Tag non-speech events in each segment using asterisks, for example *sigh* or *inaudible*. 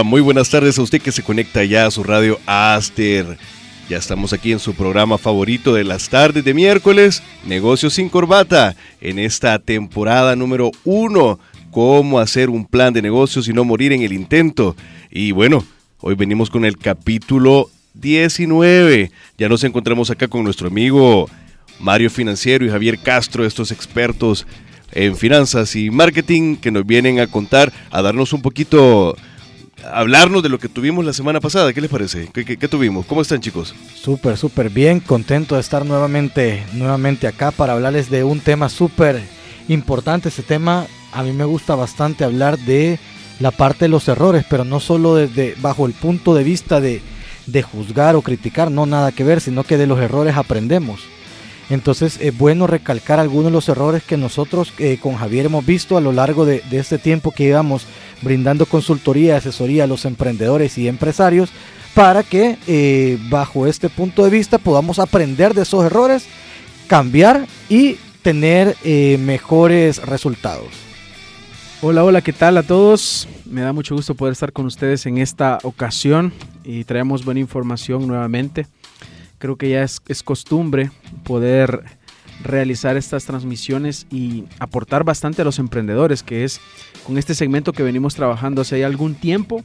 Muy buenas tardes a usted que se conecta ya a su radio Aster. Ya estamos aquí en su programa favorito de las tardes de miércoles, Negocios sin Corbata, en esta temporada número uno, cómo hacer un plan de negocios y no morir en el intento. Y bueno, hoy venimos con el capítulo 19. Ya nos encontramos acá con nuestro amigo Mario Financiero y Javier Castro, estos expertos en finanzas y marketing que nos vienen a contar, a darnos un poquito hablarnos de lo que tuvimos la semana pasada. ¿Qué les parece? ¿Qué, tuvimos? ¿Cómo están chicos? Súper, súper bien. Contento de estar nuevamente, nuevamente acá para hablarles de un tema súper importante. Ese tema a mí me gusta bastante hablar de la parte de los errores, pero no solo desde bajo el punto de vista de, de juzgar o criticar, no nada que ver, sino que de los errores aprendemos. Entonces es bueno recalcar algunos de los errores que nosotros eh, con Javier hemos visto a lo largo de, este tiempo que llevamos brindando consultoría asesoría a los emprendedores y empresarios para que eh, bajo este punto de vista podamos aprender de esos errores, cambiar y tener eh, mejores resultados. Hola, hola, ¿qué tal a todos? Me da mucho gusto poder estar con ustedes en esta ocasión y traemos buena información nuevamente. Creo que ya es, costumbre poder realizar estas transmisiones y aportar bastante a los emprendedores, que es con este segmento que venimos trabajando hace algún tiempo.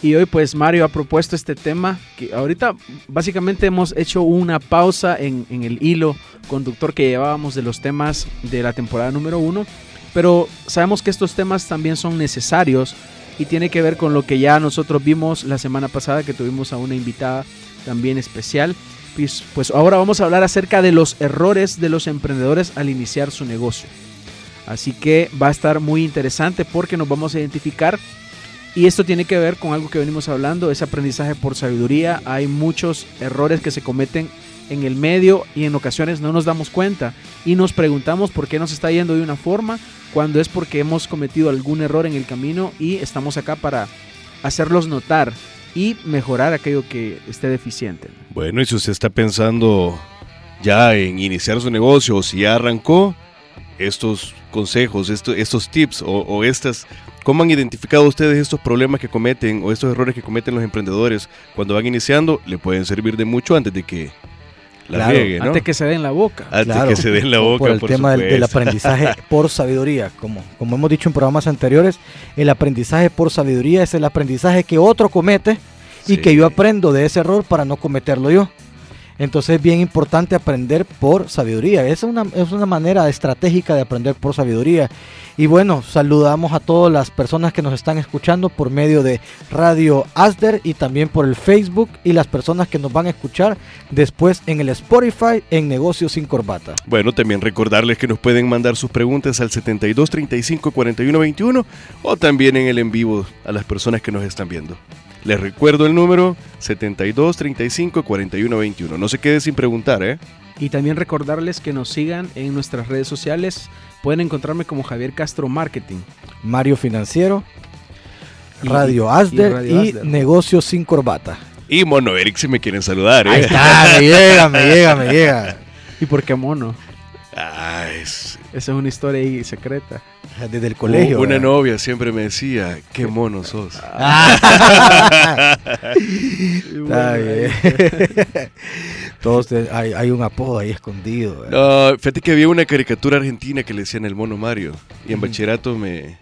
Y hoy pues Mario ha propuesto este tema que ahorita básicamente hemos hecho una pausa en, en, el hilo conductor que llevábamos de los temas de la temporada número uno, pero sabemos que estos temas también son necesarios y tiene que ver con lo que ya nosotros vimos la semana pasada que tuvimos a una invitada también especial pues, ahora vamos a hablar acerca de los errores de los emprendedores al iniciar su negocio. Así que va a estar muy interesante porque nos vamos a identificar y esto tiene que ver con algo que venimos hablando, es aprendizaje por sabiduría. Hay muchos errores que se cometen en el medio y en ocasiones no nos damos cuenta y nos preguntamos por qué nos está yendo de una forma cuando es porque hemos cometido algún error en el camino y estamos acá para hacerlos notar y mejorar aquello que esté deficiente. Bueno, y si usted está pensando ya en iniciar su negocio o si ya arrancó, estos consejos, estos tips o, estas, ¿cómo han identificado ustedes estos problemas que cometen o estos errores que cometen los emprendedores cuando van iniciando? Le pueden servir de mucho antes de que la claro, ¿no? Antes que se den la boca. Antes que se den la boca. Por el tema del, aprendizaje *laughs* por sabiduría. Como, como hemos dicho en programas anteriores, el aprendizaje por sabiduría es el aprendizaje que otro comete y que yo aprendo de ese error para no cometerlo yo. Entonces es bien importante aprender por sabiduría. Es una, es una manera estratégica de aprender por sabiduría. Y bueno, saludamos a todas las personas que nos están escuchando por medio de Radio Asder y también por el Facebook y las personas que nos van a escuchar después en el Spotify en Negocios sin Corbata. Bueno, también recordarles que nos pueden mandar sus preguntas al 72 35 41 21 o también en el en vivo a las personas que nos están viendo. Les recuerdo el número 72 35 41 21. No se quede sin preguntar, ¿eh? Y también recordarles que nos sigan en nuestras redes sociales. Pueden encontrarme como Javier Castro Marketing. Mario Financiero, Radio Asder y, Negocios sin Corbata. Y Mono Eric si me quieren saludar, ¿eh? Ahí está, me llega, me llega, me llega. ¿Y por qué Mono? Ah, es... Esa es una historia ahí secreta. Desde el colegio. una novia siempre me decía, qué mono sos. *laughs* Está bien. *laughs* Todos hay, un apodo ahí escondido. No, fíjate que había una caricatura argentina que le decían el mono Mario. Y en bachillerato me,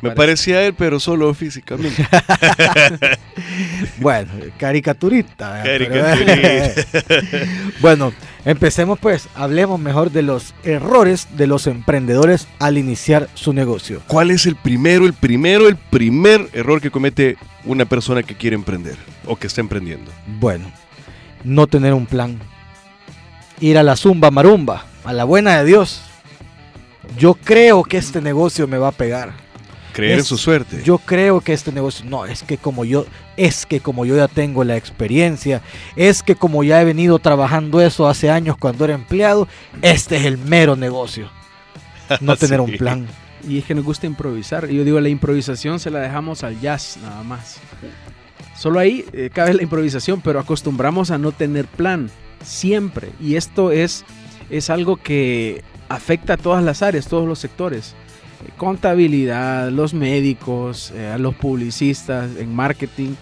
me parecía a él, pero solo físicamente. *laughs* bueno, caricaturista. Caricaturista. bueno, Empecemos pues, hablemos mejor de los errores de los emprendedores al iniciar su negocio. ¿Cuál es el primero, el primero, el primer error que comete una persona que quiere emprender o que está emprendiendo? Bueno, no tener un plan. Ir a la zumba marumba, a la buena de Dios. Yo creo que este negocio me va a pegar. Creer en su suerte. Yo creo que este negocio, no, es que como yo, es que como yo ya tengo la experiencia, es que como ya he venido trabajando eso hace años cuando era empleado, este es el mero negocio. No *laughs* tener un plan. Y es que nos gusta improvisar. Y yo digo, la improvisación se la dejamos al jazz, nada más. Solo ahí eh, cabe la improvisación, pero acostumbramos a no tener plan, siempre. Y esto es, es algo que afecta a todas las áreas, todos los sectores. Contabilidad, los médicos, eh, los publicistas, en marketing.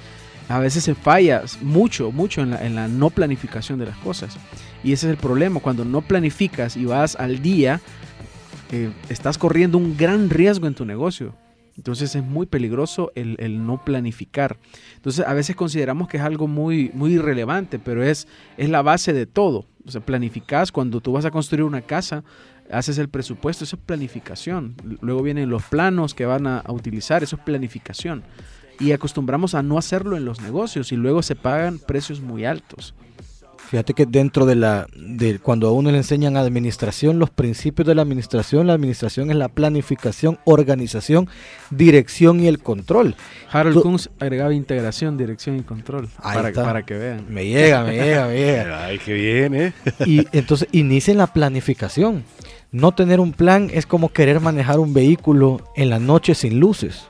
A veces se falla mucho, mucho en la, en la no planificación de las cosas. Y ese es el problema. Cuando no planificas y vas al día, eh, estás corriendo un gran riesgo en tu negocio. Entonces es muy peligroso el, el no planificar. Entonces a veces consideramos que es algo muy, muy irrelevante, pero es, es la base de todo. O sea, planificas cuando tú vas a construir una casa, haces el presupuesto, eso es planificación. Luego vienen los planos que van a, a utilizar, eso es planificación. Y acostumbramos a no hacerlo en los negocios y luego se pagan precios muy altos. Fíjate que dentro de la, de cuando a uno le enseñan administración, los principios de la administración, la administración es la planificación, organización, dirección y el control. Harold Tú- Kunz agregaba integración, dirección y control Ahí para, está. para que vean. Me llega, me llega, me llega. *laughs* Ay, qué bien, ¿eh? *laughs* Y entonces inicien la planificación. No tener un plan es como querer manejar un vehículo en la noche sin luces.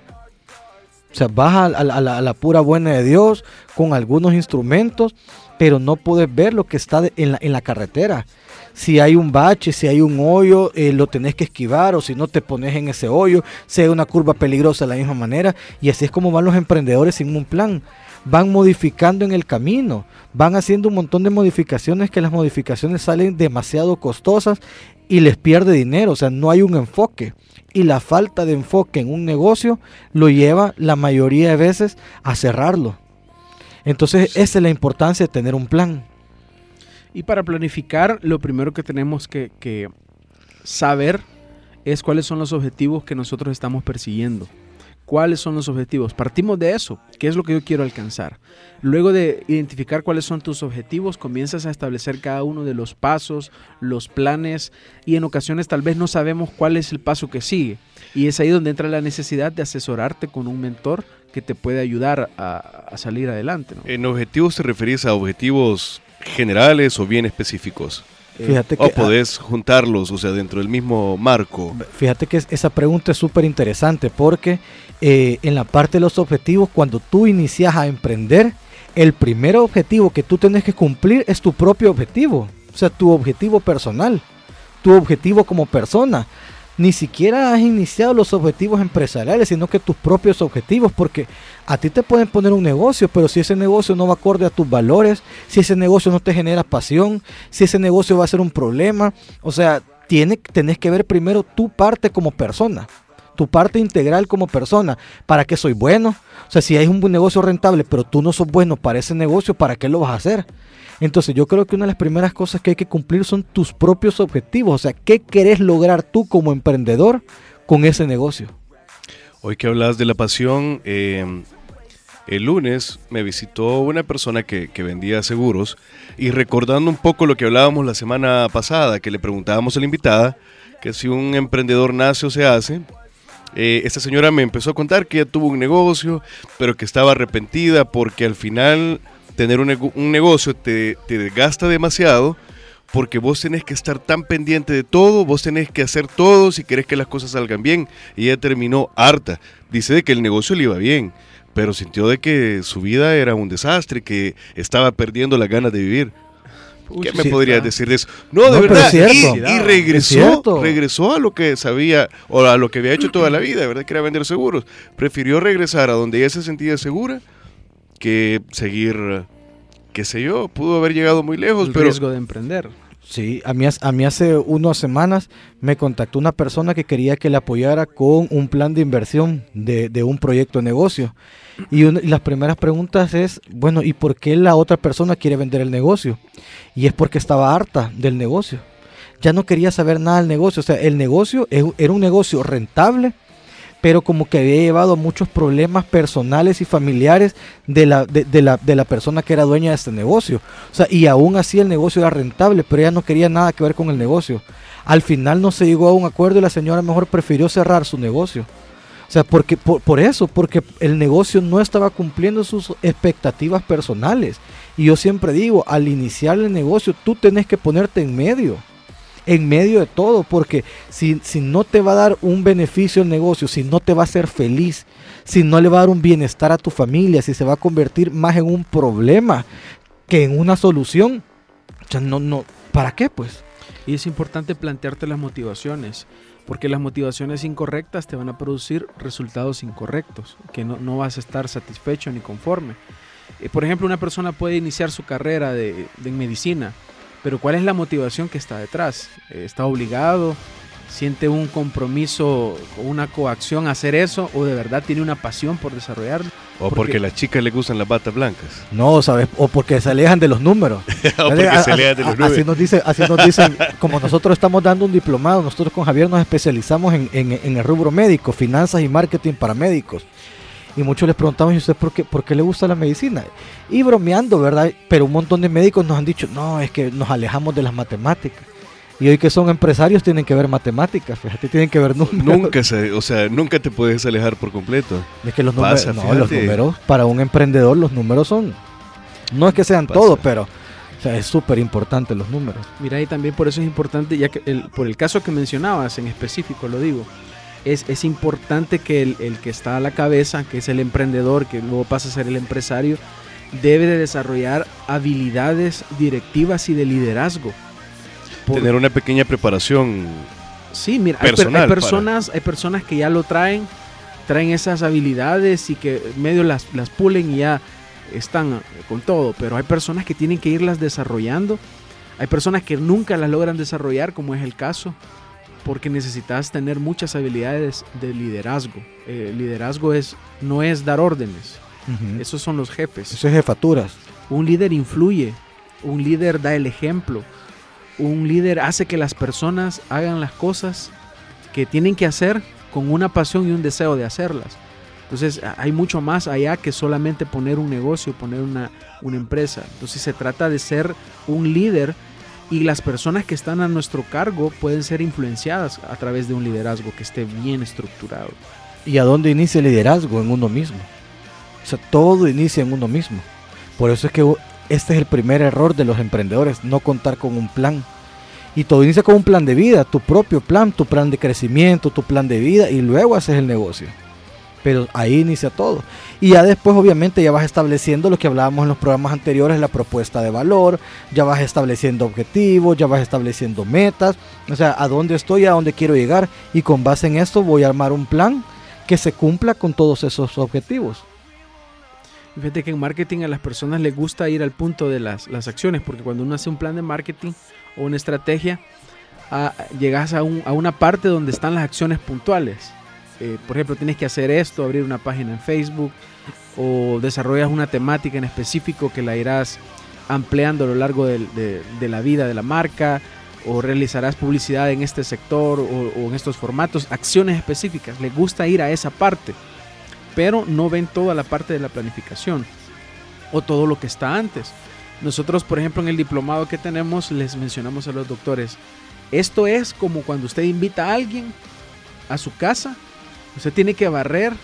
O sea, vas a, a la- a la, a la pura buena de Dios con algunos instrumentos, pero no puedes ver lo que está en, la, en la carretera. Si hay un bache, si hay un hoyo, eh, lo tenés que esquivar o si no te pones en ese hoyo, hay una curva peligrosa de la misma manera. Y así es como van los emprendedores sin un plan. Van modificando en el camino, van haciendo un montón de modificaciones que las modificaciones salen demasiado costosas y les pierde dinero, o sea, no hay un enfoque. Y la falta de enfoque en un negocio lo lleva la mayoría de veces a cerrarlo. Entonces, esa es la importancia de tener un plan. Y para planificar, lo primero que tenemos que, que saber es cuáles son los objetivos que nosotros estamos persiguiendo. ¿Cuáles son los objetivos? Partimos de eso. ¿Qué es lo que yo quiero alcanzar? Luego de identificar cuáles son tus objetivos, comienzas a establecer cada uno de los pasos, los planes y en ocasiones tal vez no sabemos cuál es el paso que sigue. Y es ahí donde entra la necesidad de asesorarte con un mentor que te puede ayudar a, a salir adelante. ¿no? ¿En objetivos te referís a objetivos generales o bien específicos? Eh, Fíjate que, O podés juntarlos, o sea, dentro del mismo marco. fíjate que es- esa pregunta es súper interesante porque eh, en la parte de los objetivos, cuando tú inicias a emprender, el primer objetivo que tú tienes que cumplir es tu propio objetivo. O sea, tu objetivo personal, tu objetivo como persona. Ni siquiera has iniciado los objetivos empresariales, sino que tus propios objetivos, porque a ti te pueden poner un negocio, pero si ese negocio no va acorde a tus valores, si ese negocio no te genera pasión, si ese negocio va a ser un problema, o sea, tiene, tenés que ver primero tu parte como persona, tu parte integral como persona. ¿Para qué soy bueno? O sea, si hay un negocio rentable, pero tú no sos bueno para ese negocio, ¿para qué lo vas a hacer? Entonces yo creo que una de las primeras cosas que hay que cumplir son tus propios objetivos. O sea, ¿qué querés lograr tú como emprendedor con ese negocio? Hoy que hablas de la pasión, eh, el lunes me visitó una persona que, que vendía seguros y recordando un poco lo que hablábamos la semana pasada, que le preguntábamos a la invitada que si un emprendedor nace o se hace, eh, esta señora me empezó a contar que ella tuvo un negocio, pero que estaba arrepentida porque al final tener un negocio te, te desgasta demasiado porque vos tenés que estar tan pendiente de todo, vos tenés que hacer todo si querés que las cosas salgan bien. Y ella terminó harta. Dice de que el negocio le iba bien, pero sintió de que su vida era un desastre, que estaba perdiendo las ganas de vivir. ¿Qué me sí, podrías decir de eso? No, de No, verdad. cierto. Y, y Es regresó, regresó a lo que sabía o a lo que había hecho toda la vida, ¿verdad? Que era vender seguros. Prefirió regresar a donde ella se sentía segura que seguir, qué sé yo, pudo haber llegado muy lejos, el pero riesgo de emprender. Sí, a mí, a mí hace unas semanas me contactó una persona que quería que le apoyara con un plan de inversión de, un proyecto de negocio. Y, y las primeras preguntas es, bueno, ¿y por qué la otra persona quiere vender el negocio? Y es porque estaba harta del negocio. Ya no quería saber nada del negocio. O sea, el negocio es- era un negocio rentable, pero como que había llevado muchos problemas personales y familiares de la, de la, de la persona que era dueña de este negocio. O sea, y aún así el negocio era rentable, pero ella no quería nada que ver con el negocio. Al final no se llegó a un acuerdo y la señora mejor prefirió cerrar su negocio. O sea, porque, por, por eso, porque el negocio no estaba cumpliendo sus expectativas personales. Y yo siempre digo, al iniciar el negocio, tú tenés que ponerte en medio en medio de todo, porque si, si no te va a dar un beneficio el negocio, si no te va a hacer feliz, si no le va a dar un bienestar a tu familia, si se va a convertir más en un problema que en una solución, o sea, no, no, ¿para qué pues? Y es importante plantearte las motivaciones, porque las motivaciones incorrectas te van a producir resultados incorrectos, que no, no vas a estar satisfecho ni conforme. Eh, por ejemplo, una persona puede iniciar su carrera de, de medicina, pero ¿cuál es la motivación que está detrás? Eh, ¿Está obligado? ¿Siente un compromiso o una coacción a hacer eso? ¿O de verdad tiene una pasión por desarrollarlo? O Porque- porque a las chicas les gustan las batas blancas. No, ¿sabes? O porque se alejan de los números. *laughs* o porque A- se a- lean de los a- así nos dice, así nos dicen, como nosotros estamos dando un diplomado, nosotros con Javier nos especializamos en, en- en el rubro médico, finanzas y marketing para médicos. Y muchos les preguntamos, ¿y usted por qué, por qué le gusta la medicina? Y bromeando, ¿verdad? Pero un montón de médicos nos han dicho, no, es que nos alejamos de las matemáticas. Y hoy que son empresarios tienen que ver matemáticas, fíjate, tienen que ver números. Nunca se, o sea, nunca te puedes alejar por completo. Es que los números, no, los números, para un emprendedor, los números son, no es que sean Pasa. todo, pero o sea, es súper importante los números. Mira, y también por eso es importante, ya que el- por el caso que mencionabas en específico, lo digo, es, es importante que el, el que está a la cabeza, que es el emprendedor, que luego pasa a ser el empresario, debe de desarrollar habilidades directivas y de liderazgo. Por- Tener una pequeña preparación. Sí, mira, hay para- personas, hay personas que ya lo traen, traen esas habilidades y que medio las, las pulen y ya están con todo, pero hay personas que tienen que irlas desarrollando, hay personas que nunca las logran desarrollar, como es el caso, porque necesitas tener muchas habilidades de liderazgo. Eh, liderazgo es, no es dar órdenes, Ujú. esos son los jefes. Eso es jefaturas. Un líder influye, un líder da el ejemplo, un líder hace que las personas hagan las cosas que tienen que hacer con una pasión y un deseo de hacerlas. Entonces hay mucho más allá que solamente poner un negocio, poner una, una empresa. Entonces se trata de ser un líder y las personas que están a nuestro cargo pueden ser influenciadas a través de un liderazgo que esté bien estructurado. ¿Y a dónde inicia el liderazgo? En uno mismo. O sea, todo inicia en uno mismo. Por eso es que este es el primer error de los emprendedores, no contar con un plan. Y todo inicia con un plan de vida, tu propio plan, tu plan de crecimiento, tu plan de vida, y luego haces el negocio. Pero ahí inicia todo. Y ya después, obviamente, ya vas estableciendo lo que hablábamos en los programas anteriores, la propuesta de valor, ya vas estableciendo objetivos, ya vas estableciendo metas, o sea, a dónde estoy, a dónde quiero llegar, y con base en esto voy a armar un plan que se cumpla con todos esos objetivos. Fíjate que en marketing a las personas les gusta ir al punto de las, las acciones, porque cuando uno hace un plan de marketing o una estrategia, a- llegas a, un- a una parte donde están las acciones puntuales. Eh, por ejemplo, tienes que hacer esto, abrir una página en Facebook, o desarrollas una temática en específico que la irás ampliando a lo largo de la vida de la marca, o realizarás publicidad en este sector o, o en estos formatos, acciones específicas. Les gusta ir a esa parte pero no ven toda la parte de la planificación o todo lo que está antes. Nosotros, por ejemplo, en el diplomado que tenemos, les mencionamos a los doctores, esto es como cuando usted invita a alguien a su casa, usted tiene que barrer,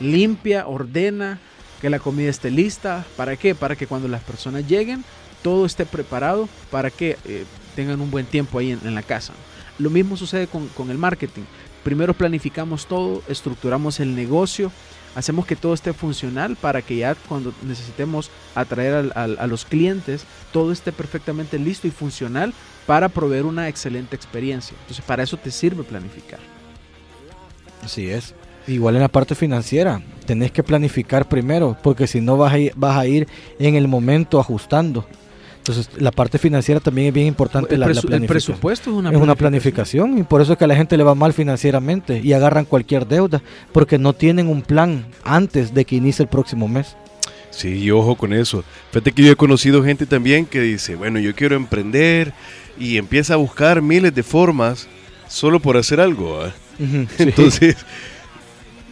limpia, ordena, que la comida esté lista. ¿Para qué? Para que cuando las personas lleguen, todo esté preparado para que eh, tengan un buen tiempo ahí en, la casa. Lo mismo sucede con, el marketing. Primero planificamos todo, estructuramos el negocio, hacemos que todo esté funcional para que ya cuando necesitemos atraer al- a los clientes, todo esté perfectamente listo y funcional para proveer una excelente experiencia. Entonces, para eso te sirve planificar. Así es. Igual en la parte financiera, tenés que planificar primero, porque si no vas a ir, vas a ir en el momento ajustando. Entonces, la parte financiera también es bien importante. El, la, la el presupuesto es una, es una planificación y por eso es que a la gente le va mal financieramente y agarran cualquier deuda porque no tienen un plan antes de que inicie el próximo mes. Sí, y ojo con eso. Fíjate que yo he conocido gente también que dice, bueno, yo quiero emprender y empieza a buscar miles de formas solo por hacer algo. ¿ah? *laughs* Entonces,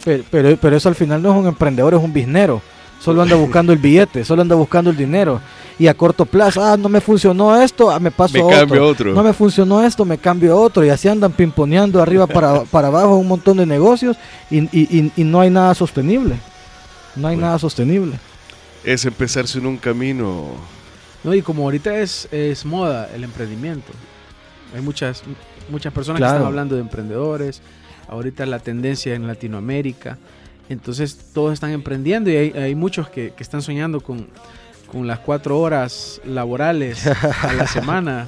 Pero, pero, pero eso al final no es un emprendedor, es un biznero. Solo anda buscando el billete, solo anda buscando el dinero. Y a corto plazo, ah, no me funcionó esto, ah, me paso me a otro. cambio a otro. No me funcionó esto, me cambio a otro. Y así andan pimponeando arriba para, *laughs* para abajo un montón de negocios y, y- y- y no hay nada sostenible. No hay Bueno. nada sostenible. es empezarse en un camino. No, y como ahorita es, es moda el emprendimiento. Hay muchas, muchas personas que están hablando de emprendedores. Ahorita la tendencia en Latinoamérica. Entonces todos están emprendiendo y hay, hay muchos que, que están soñando con, con las cuatro horas laborales a la *laughs* semana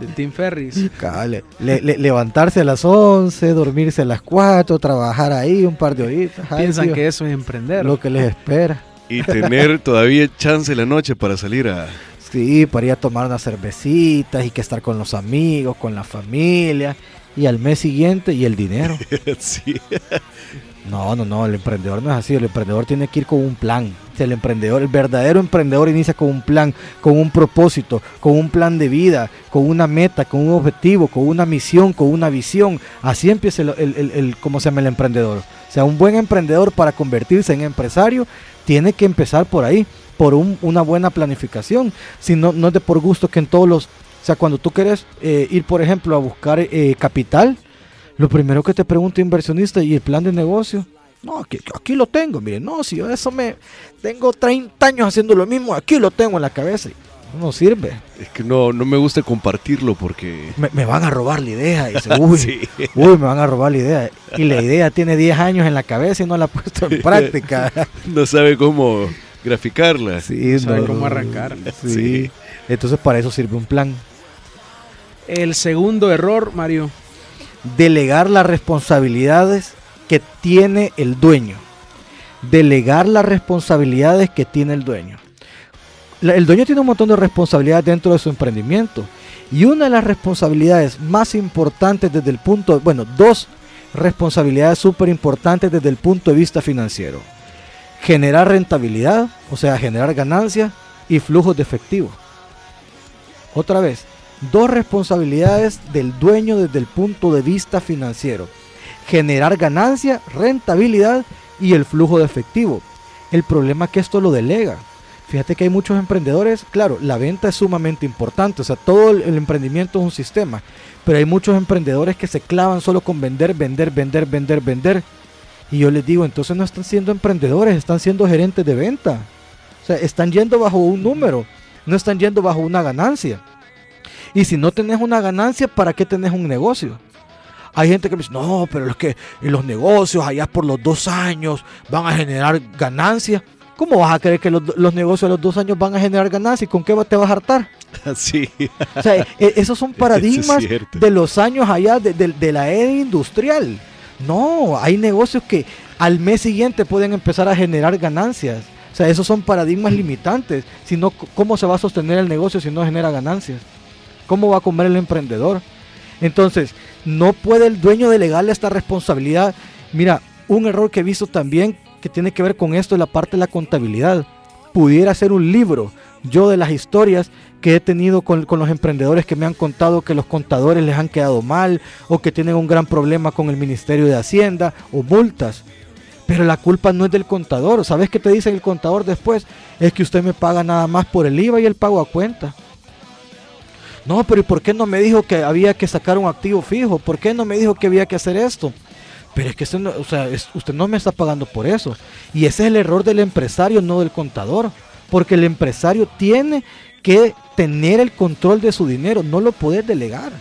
de Tim Ferris. Cabal, le- le- levantarse a las 11, dormirse a las 4, trabajar ahí un par de horitas. Ay, Piensan que eso es emprender. lo que les espera. Y tener todavía chance en la noche para salir a... Sí, para ir a tomar unas cervecitas y que estar con los amigos, con la familia. Y al mes siguiente, y el dinero. *laughs* sí. No, no, no, el emprendedor no es así. El emprendedor tiene que ir con un plan. El emprendedor, el verdadero emprendedor inicia con un plan, con un propósito, con un plan de vida, con una meta, con un objetivo, con una misión, con una visión. Así empieza el, el, el- el- ¿cómo se llama el emprendedor? O sea, un buen emprendedor para convertirse en empresario tiene que empezar por ahí, por un- una buena planificación. Si no, no es de por gusto que en todos los... O sea, cuando tú quieres eh, ir, por ejemplo, a buscar eh, capital, lo primero que te pregunta el inversionista y el plan de negocio. No, aquí, aquí lo tengo, mire, no, si yo eso me tengo 30 años haciendo lo mismo, aquí lo tengo en la cabeza. y No sirve. Es que no, no me gusta compartirlo porque... Me, me van a robar la idea. Y dice, *laughs* uy, Sí. uy, me van a robar la idea. Y la idea tiene 10 años en la cabeza y no la ha puesto en *laughs* práctica. *laughs* No sabe cómo graficarla. Sí, sabe no, cómo arrancar. Sí. Sí. Entonces para eso sirve un plan. El segundo error, Mario. Delegar las responsabilidades que tiene el dueño. Delegar las responsabilidades que tiene el dueño. El dueño tiene un montón de responsabilidades dentro de su emprendimiento. Y una de las responsabilidades más importantes desde el punto, bueno, dos responsabilidades súper importantes desde el punto de vista financiero. Generar rentabilidad, o sea, generar ganancias y flujos de efectivo. Otra vez, dos responsabilidades del dueño desde el punto de vista financiero. Generar ganancia, rentabilidad y el flujo de efectivo. El problema es que esto lo delega. Fíjate que hay muchos emprendedores, claro, la venta es sumamente importante, o sea, todo el, emprendimiento es un sistema, pero hay muchos emprendedores que se clavan solo con vender, vender, vender, vender, vender. Y yo les digo, entonces no están siendo emprendedores, están siendo gerentes de venta. O sea, están yendo bajo un número, no están yendo bajo una ganancia. Y si no tenés una ganancia, ¿para qué tenés un negocio? Hay gente que me dice, no, pero es que en los negocios allá por los dos años van a generar ganancia. ¿Cómo vas a creer que los, los negocios a los dos años van a generar ganancia? ¿Y con qué te vas a hartar? *laughs* Sí. O sea, e- esos son *laughs* paradigmas de los años allá de, de- de la era industrial. No, hay negocios que al mes siguiente pueden empezar a generar ganancias. O sea, esos son paradigmas limitantes. Si no, ¿cómo se va a sostener el negocio si no genera ganancias? ¿Cómo va a comer el emprendedor? Entonces, no puede el dueño delegarle esta responsabilidad. Mira, un error que he visto también que tiene que ver con esto es la parte de la contabilidad. Pudiera ser un libro, yo de las historias que he tenido con, con los emprendedores que me han contado que los contadores les han quedado mal o que tienen un gran problema con el Ministerio de Hacienda o multas. Pero la culpa no es del contador. ¿Sabes qué te dice el contador después? Es que usted me paga nada más por el IVA y el pago a cuenta. No, pero ¿y por qué no me dijo que había que sacar un activo fijo? ¿Por qué no me dijo que había que hacer esto? Pero es que usted no, me está pagando por eso. Y ese es el error del empresario, no del contador. Porque el empresario tiene que tener el control de su dinero, no lo puedes delegar.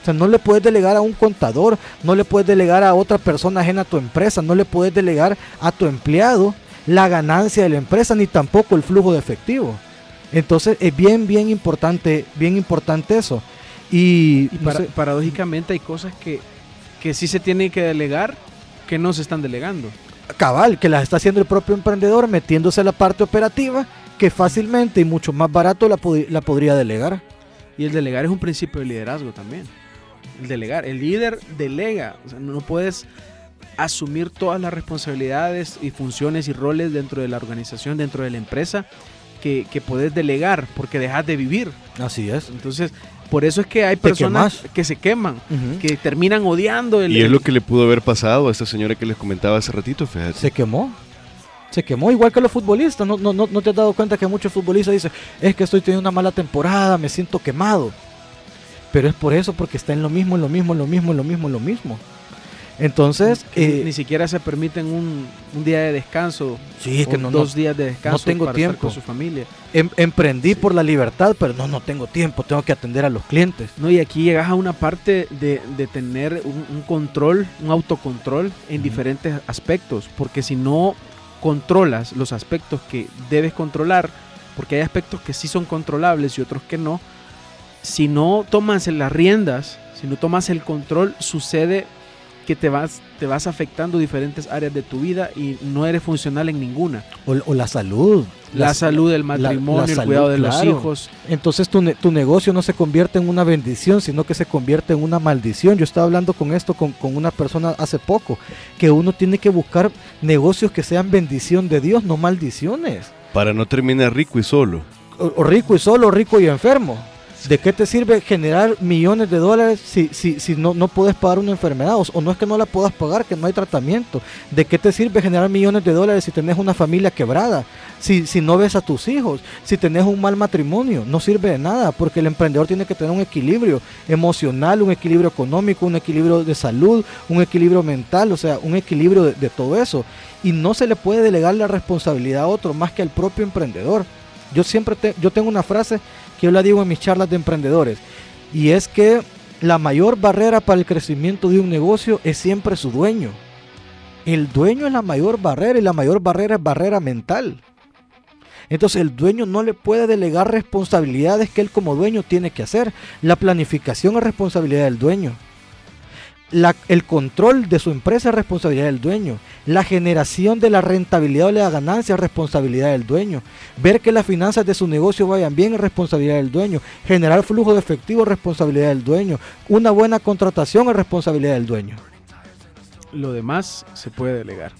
O sea, no le puedes delegar a un contador, no le puedes delegar a otra persona ajena a tu empresa, no le puedes delegar a tu empleado la ganancia de la empresa, ni tampoco el flujo de efectivo. Entonces es bien, bien importante, bien importante eso. Y, Y no para- sé, paradójicamente hay cosas que, que sí se tienen que delegar que no se están delegando. cabal, que las está haciendo el propio emprendedor, metiéndose a la parte operativa que fácilmente y mucho más barato la, la podría delegar. Y el delegar es un principio de liderazgo también. El delegar, el líder delega, o sea, no puedes asumir todas las responsabilidades y funciones y roles dentro de la organización, dentro de la empresa, que, que puedes delegar porque dejas de vivir. Así es. Entonces, por eso es que hay personas que se queman, que terminan odiando. El, y es lo que le pudo haber pasado a esta señora que les comentaba hace ratito, fíjate. Se quemó. Se quemó igual que los futbolistas. No, no, no, no te has dado cuenta que muchos futbolistas dicen, es que estoy teniendo una mala temporada, me siento quemado. Pero es por eso, porque está en lo mismo, en lo mismo, en lo mismo, en lo mismo, en lo mismo. Entonces, eh, ni siquiera se permiten un, día de descanso. Sí, es que no, dos días de descanso. No tengo para tiempo con su familia. Em, emprendí por la libertad, pero no, no tengo tiempo. Tengo que atender a los clientes. No, y aquí llegas a una parte de, tener un, control, un autocontrol en diferentes aspectos, porque si no controlas los aspectos que debes controlar, porque hay aspectos que sí son controlables y otros que no. Si no tomas las riendas, si no tomas el control, sucede que te vas, te vas afectando diferentes áreas de tu vida y no eres funcional en ninguna. O, la salud. La, salud, el matrimonio, el cuidado de los hijos. Entonces tu, tu, negocio no se convierte en una bendición, sino que se convierte en una maldición. Yo estaba hablando con esto con, con una persona hace poco, que uno tiene que buscar negocios que sean bendición de Dios, no maldiciones. Para no terminar rico y solo. o rico y solo, rico y enfermo. ¿De qué te sirve generar millones de dólares si, si, si no, no puedes pagar una enfermedad? O, no es que no la puedas pagar, que no hay tratamiento. ¿De qué te sirve generar millones de dólares si tenés una familia quebrada? Si, si no ves a tus hijos, si tenés un mal matrimonio, no sirve de nada, porque el emprendedor tiene que tener un equilibrio emocional, un equilibrio económico, un equilibrio de salud, un equilibrio mental, o sea, un equilibrio de, de todo eso. Y no se le puede delegar la responsabilidad a otro más que al propio emprendedor. Yo siempre te, yo tengo una frase que yo la digo en mis charlas de emprendedores, y es que la mayor barrera para el crecimiento de un negocio es siempre su dueño. El dueño es la mayor barrera y la mayor barrera es barrera mental. Entonces el dueño no le puede delegar responsabilidades que él como dueño tiene que hacer. La planificación es responsabilidad del dueño el control de su empresa es responsabilidad del dueño. La generación de la rentabilidad o la ganancia es responsabilidad del dueño. Ver que las finanzas de su negocio vayan bien es responsabilidad del dueño. Generar flujo de efectivo es responsabilidad del dueño. Una buena contratación es responsabilidad del dueño. Lo demás se puede delegar.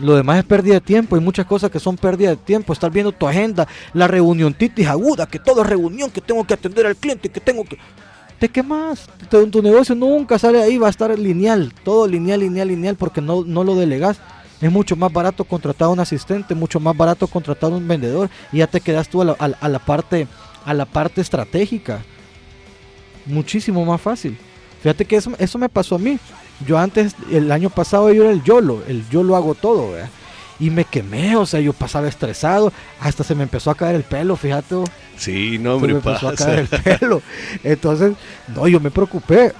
Lo demás es pérdida de tiempo. Hay muchas cosas que son pérdida de tiempo. Estar viendo tu agenda, la reunión titis aguda, que todo es reunión, que tengo que atender al cliente, que tengo que te quemas. Tu, tu negocio nunca sale ahí, va a estar lineal, todo lineal, lineal, lineal, porque no, no lo delegas. Es mucho más barato contratar a un asistente, mucho más barato contratar a un vendedor y ya te quedas tú a la, parte, a la parte estratégica. Muchísimo más fácil. Fíjate que eso, eso me pasó a mí. Yo antes, el año pasado yo era el YOLO, el yo lo hago todo, y me quemé, o sea, yo pasaba estresado, hasta se me empezó a caer el pelo, fíjate. Sí, no, hombre, me empezó a caer el pelo. Entonces, no, yo me preocupé.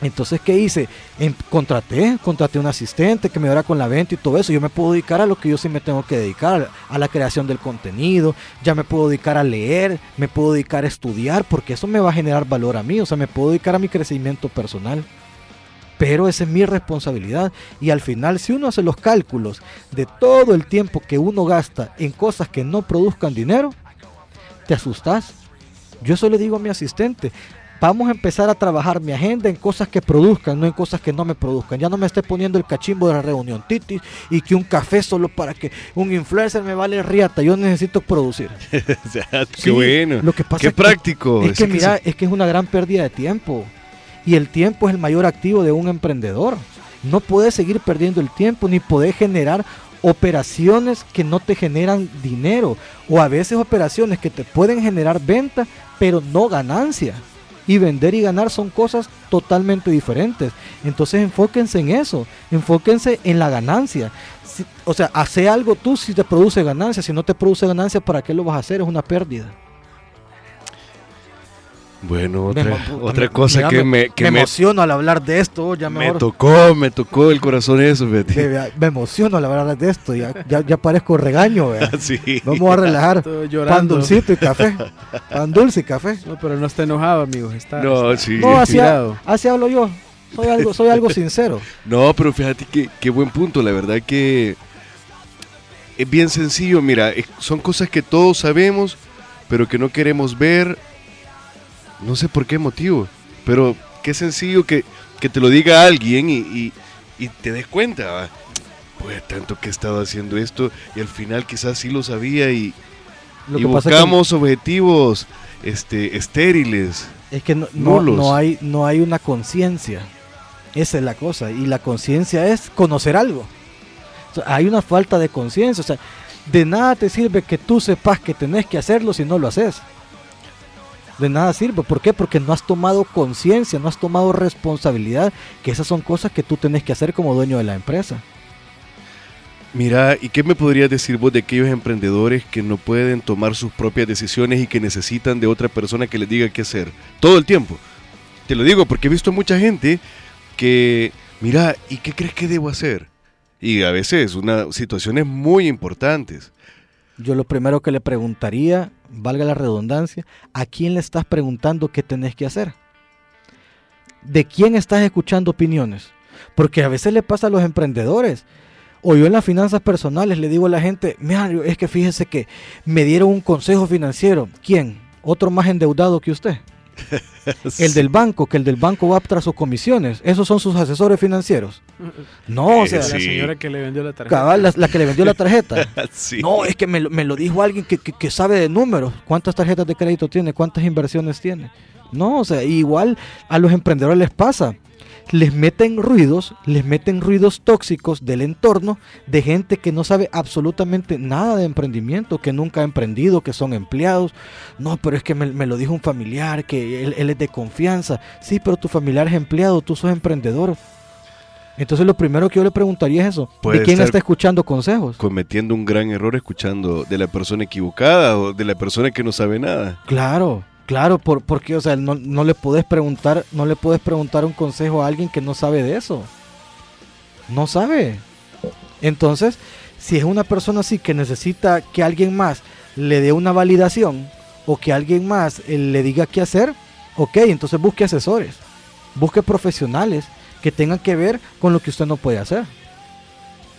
Entonces, ¿qué hice? contraté, contraté un asistente que me ayudara con la venta y todo eso. Yo me puedo dedicar a lo que yo sí me tengo que dedicar, a la creación del contenido. Ya me puedo dedicar a leer, me puedo dedicar a estudiar, porque eso me va a generar valor a mí. O sea, me puedo dedicar a mi crecimiento personal pero esa es mi responsabilidad. Y al final, si uno hace los cálculos de todo el tiempo que uno gasta en cosas que no produzcan dinero, te asustas. Yo eso le digo a mi asistente, vamos a empezar a trabajar mi agenda en cosas que produzcan, no en cosas que no me produzcan. Ya no me esté poniendo el cachimbo de la reunión titis y que un café solo para que un influencer me vale riata. Yo necesito producir. *laughs* qué bueno. Lo que pasa qué práctico. es que mira, es que es una gran pérdida de tiempo. Y el tiempo es el mayor activo de un emprendedor. No puedes seguir perdiendo el tiempo ni puedes generar operaciones que no te generan dinero o a veces operaciones que te pueden generar venta pero no ganancia. Y vender y ganar son cosas totalmente diferentes. Entonces enfóquense en eso, enfóquense en la ganancia. o sea, hace algo tú si te produce ganancia, si no te produce ganancia, ¿para qué lo vas a hacer? Es una pérdida. Bueno, otra, cosa que me, que me, emociono al hablar de esto. Ya me tocó, me tocó el corazón eso. Me, me emociono al hablar de esto. Ya, ya, parezco regaño. *laughs* Vamos a relajar. Pan dulcito y café. Pan dulce y café. No, pero no está enojado, amigos. Está, no, sí. No, así, así, hablo yo. Soy algo, soy algo sincero. *laughs* No, pero fíjate que qué buen punto. La verdad que es bien sencillo, mira, son cosas que todos sabemos, pero que no queremos ver. No sé por qué motivo, pero qué sencillo que, que te lo diga alguien y, y- y te des cuenta. ¿va? Pues tanto que he estado haciendo esto y al final quizás sí lo sabía y, Lo que- buscamos objetivos este, estériles. Es que no, no, hay, no hay una conciencia. Esa es la cosa. Y la conciencia es conocer algo. O sea, hay una falta de conciencia. O sea, de nada te sirve que tú sepas que tenés que hacerlo si no lo haces. De nada sirve. ¿Por qué? Porque no has tomado conciencia, no has tomado responsabilidad. Que esas son cosas que tú tenés que hacer como dueño de la empresa. Mira, ¿y qué me podrías decir vos de aquellos emprendedores que no pueden tomar sus propias decisiones y que necesitan de otra persona que les diga qué hacer? Todo el tiempo. Te lo digo porque he visto mucha gente que, mira, ¿y qué crees que debo hacer? Y a veces una situaciones muy importantes. Yo lo primero que le preguntaría, valga la redundancia, ¿a quién le estás preguntando qué tenés que hacer? ¿De quién estás escuchando opiniones? Porque a veces le pasa a los emprendedores. O yo en las finanzas personales le digo a la gente, mira, es que fíjese que me dieron un consejo financiero. ¿Quién? Otro más endeudado que usted. *laughs* El del banco, que el del banco va tras sus comisiones. Esos son sus asesores financieros. No, o sea, sí. La señora que le vendió la tarjeta. cabal, la, la que le vendió la tarjeta. *laughs* Sí. No, es que me, lo- me lo dijo alguien que, que- que sabe de números. ¿Cuántas tarjetas de crédito tiene? ¿Cuántas inversiones tiene? No, o sea, igual a los emprendedores les pasa. Les meten ruidos, les meten ruidos tóxicos del entorno de gente que no sabe absolutamente nada de emprendimiento, que nunca ha emprendido, que son empleados. No, pero es que me, me lo dijo un familiar, que él, él es de confianza. Sí, pero tu familiar es empleado, tú sos emprendedor. Entonces lo primero que yo le preguntaría es eso. ¿De quién está escuchando consejos? Cometiendo un gran error escuchando de la persona equivocada o de la persona que no sabe nada. Claro, claro, por, porque, o sea, no, no le puedes preguntar, no le puedes preguntar un consejo a alguien que no sabe de eso. No sabe. Entonces, si es una persona así que necesita que alguien más le dé una validación o que alguien más eh, le diga qué hacer, ok, entonces busque asesores, busque profesionales que tengan que ver con lo que usted no puede hacer.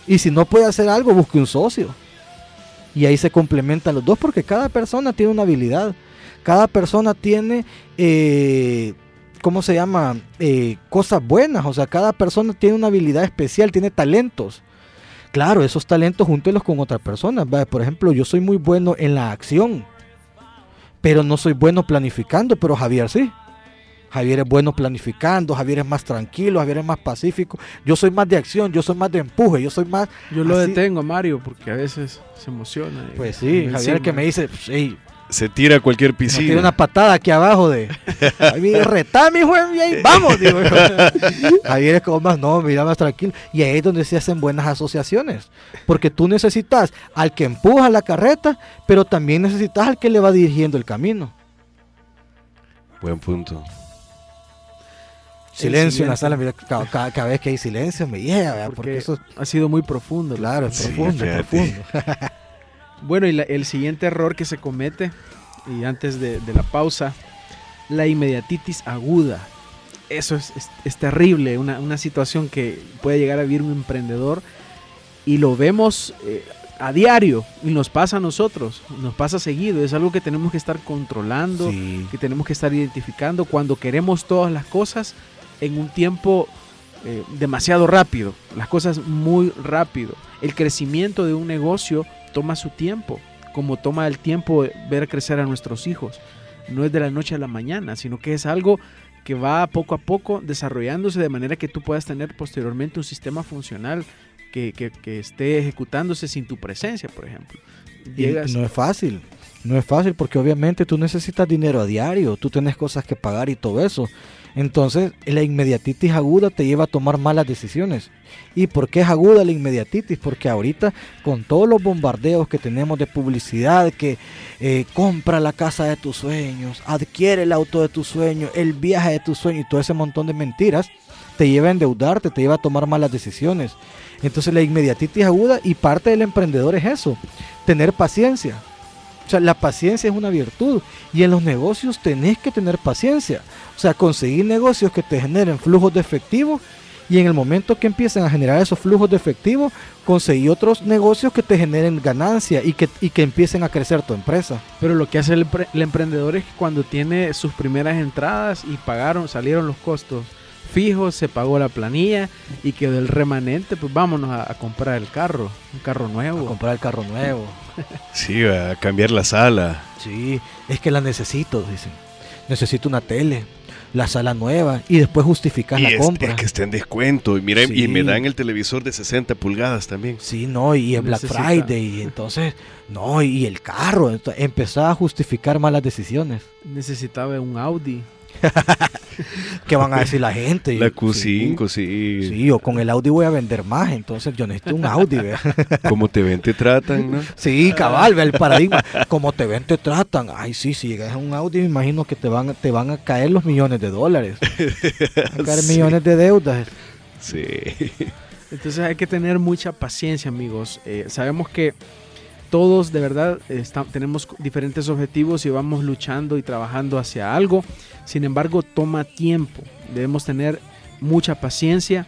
Y si no puede hacer algo, busque un socio. Y ahí se complementan los dos porque cada persona tiene una habilidad. Cada persona tiene, eh, ¿cómo se llama? Eh, cosas buenas. O sea, cada persona tiene una habilidad especial, tiene talentos. Claro, esos talentos júntelos con otras personas. Por ejemplo, yo soy muy bueno en la acción, pero no soy bueno planificando, pero Javier sí. Javier es bueno planificando, Javier es más tranquilo, Javier es más pacífico. Yo soy más de acción, yo soy más de empuje, yo soy más... Yo lo Así- detengo Mario porque a veces se emociona. Pues sí, Javier que encima. me dice, "Pues, "Ey, Se tira a cualquier tira piscina. una patada aquí abajo de. Javier, *laughs* retá, mi juez, y ahí vamos, digo. Javier es como más, no, mira más tranquilo. Y ahí es donde se hacen buenas asociaciones. Porque tú necesitas al que empuja la carreta, pero también necesitas al que le va dirigiendo el camino. Buen punto. Silencio en la sala, mira, cada, cada- cada vez que hay silencio me llega, ¿verdad? porque, Porque eso, ha sido muy profundo. claro, es Sí, profundo, fíjate. profundo. Bueno, y la- el siguiente error que se comete, y antes de, de la pausa, la inmediatitis aguda. Eso es, es- es terrible, una, una situación que puede llegar a vivir un emprendedor y lo vemos eh, a diario y nos pasa a nosotros, nos pasa seguido, es algo que tenemos que estar controlando, Sí. que tenemos que estar identificando cuando queremos todas las cosas en un tiempo eh, demasiado rápido, las cosas muy rápido. El crecimiento de un negocio toma su tiempo, como toma el tiempo ver crecer a nuestros hijos. No es de la noche a la mañana, sino que es algo que va poco a poco desarrollándose de manera que tú puedas tener posteriormente un sistema funcional que, que- que esté ejecutándose sin tu presencia, por ejemplo. Y no es fácil. No es fácil porque obviamente tú necesitas dinero a diario, tú tienes cosas que pagar y todo eso. Entonces, la inmediatitis aguda te lleva a tomar malas decisiones. ¿Y por qué es aguda la inmediatitis? Porque ahorita, con todos los bombardeos que tenemos de publicidad, que eh, compra la casa de tus sueños, adquiere el auto de tus sueños, el viaje de tus sueños y todo ese montón de mentiras, te lleva a endeudarte, te lleva a tomar malas decisiones. Entonces, la inmediatitis aguda y parte del emprendedor es eso, tener paciencia. O sea, la paciencia es una virtud y en los negocios tenés que tener paciencia. O sea, conseguir negocios que te generen flujos de efectivo Y en el momento que empiecen a generar esos flujos de efectivo, conseguí otros negocios que te generen ganancia y que, y que empiecen a crecer tu empresa. Pero lo que hace el, el emprendedor es que cuando tiene sus primeras entradas y pagaron, salieron los costos fijos, se pagó la planilla y quedó el remanente, pues vámonos a, a comprar el carro, un carro A nuevo. comprar el carro nuevo. *laughs* Sí, a cambiar la sala. Sí, es que la necesito, dicen. Necesito una tele, la sala nueva y después justificas Y la es, compra. es que está en descuento. Y mira, y me dan el televisor de 60 pulgadas también. Sí, no, y el Black Necesita. Friday, y entonces, no, y el carro, ento- empezaba a justificar malas decisiones. Necesitaba un Audi. *laughs* ¿Qué van a decir la gente? La Sí. Q5, sí. Sí, o con el Audi voy a vender más, entonces yo necesito un Audi, ¿vea? *laughs* Como te ven, te tratan, ¿no? Sí, cabal, ve el paradigma. Como te ven, te tratan. Ay, sí, si llegas a un Audi, me imagino que te van, te van a caer los millones de dólares. Van a caer *laughs* Sí. millones de deudas. Sí. Entonces hay que tener mucha paciencia, amigos. Eh, sabemos que todos de verdad está- tenemos diferentes objetivos y vamos luchando y trabajando hacia algo. Sin embargo, toma tiempo. Debemos tener mucha paciencia.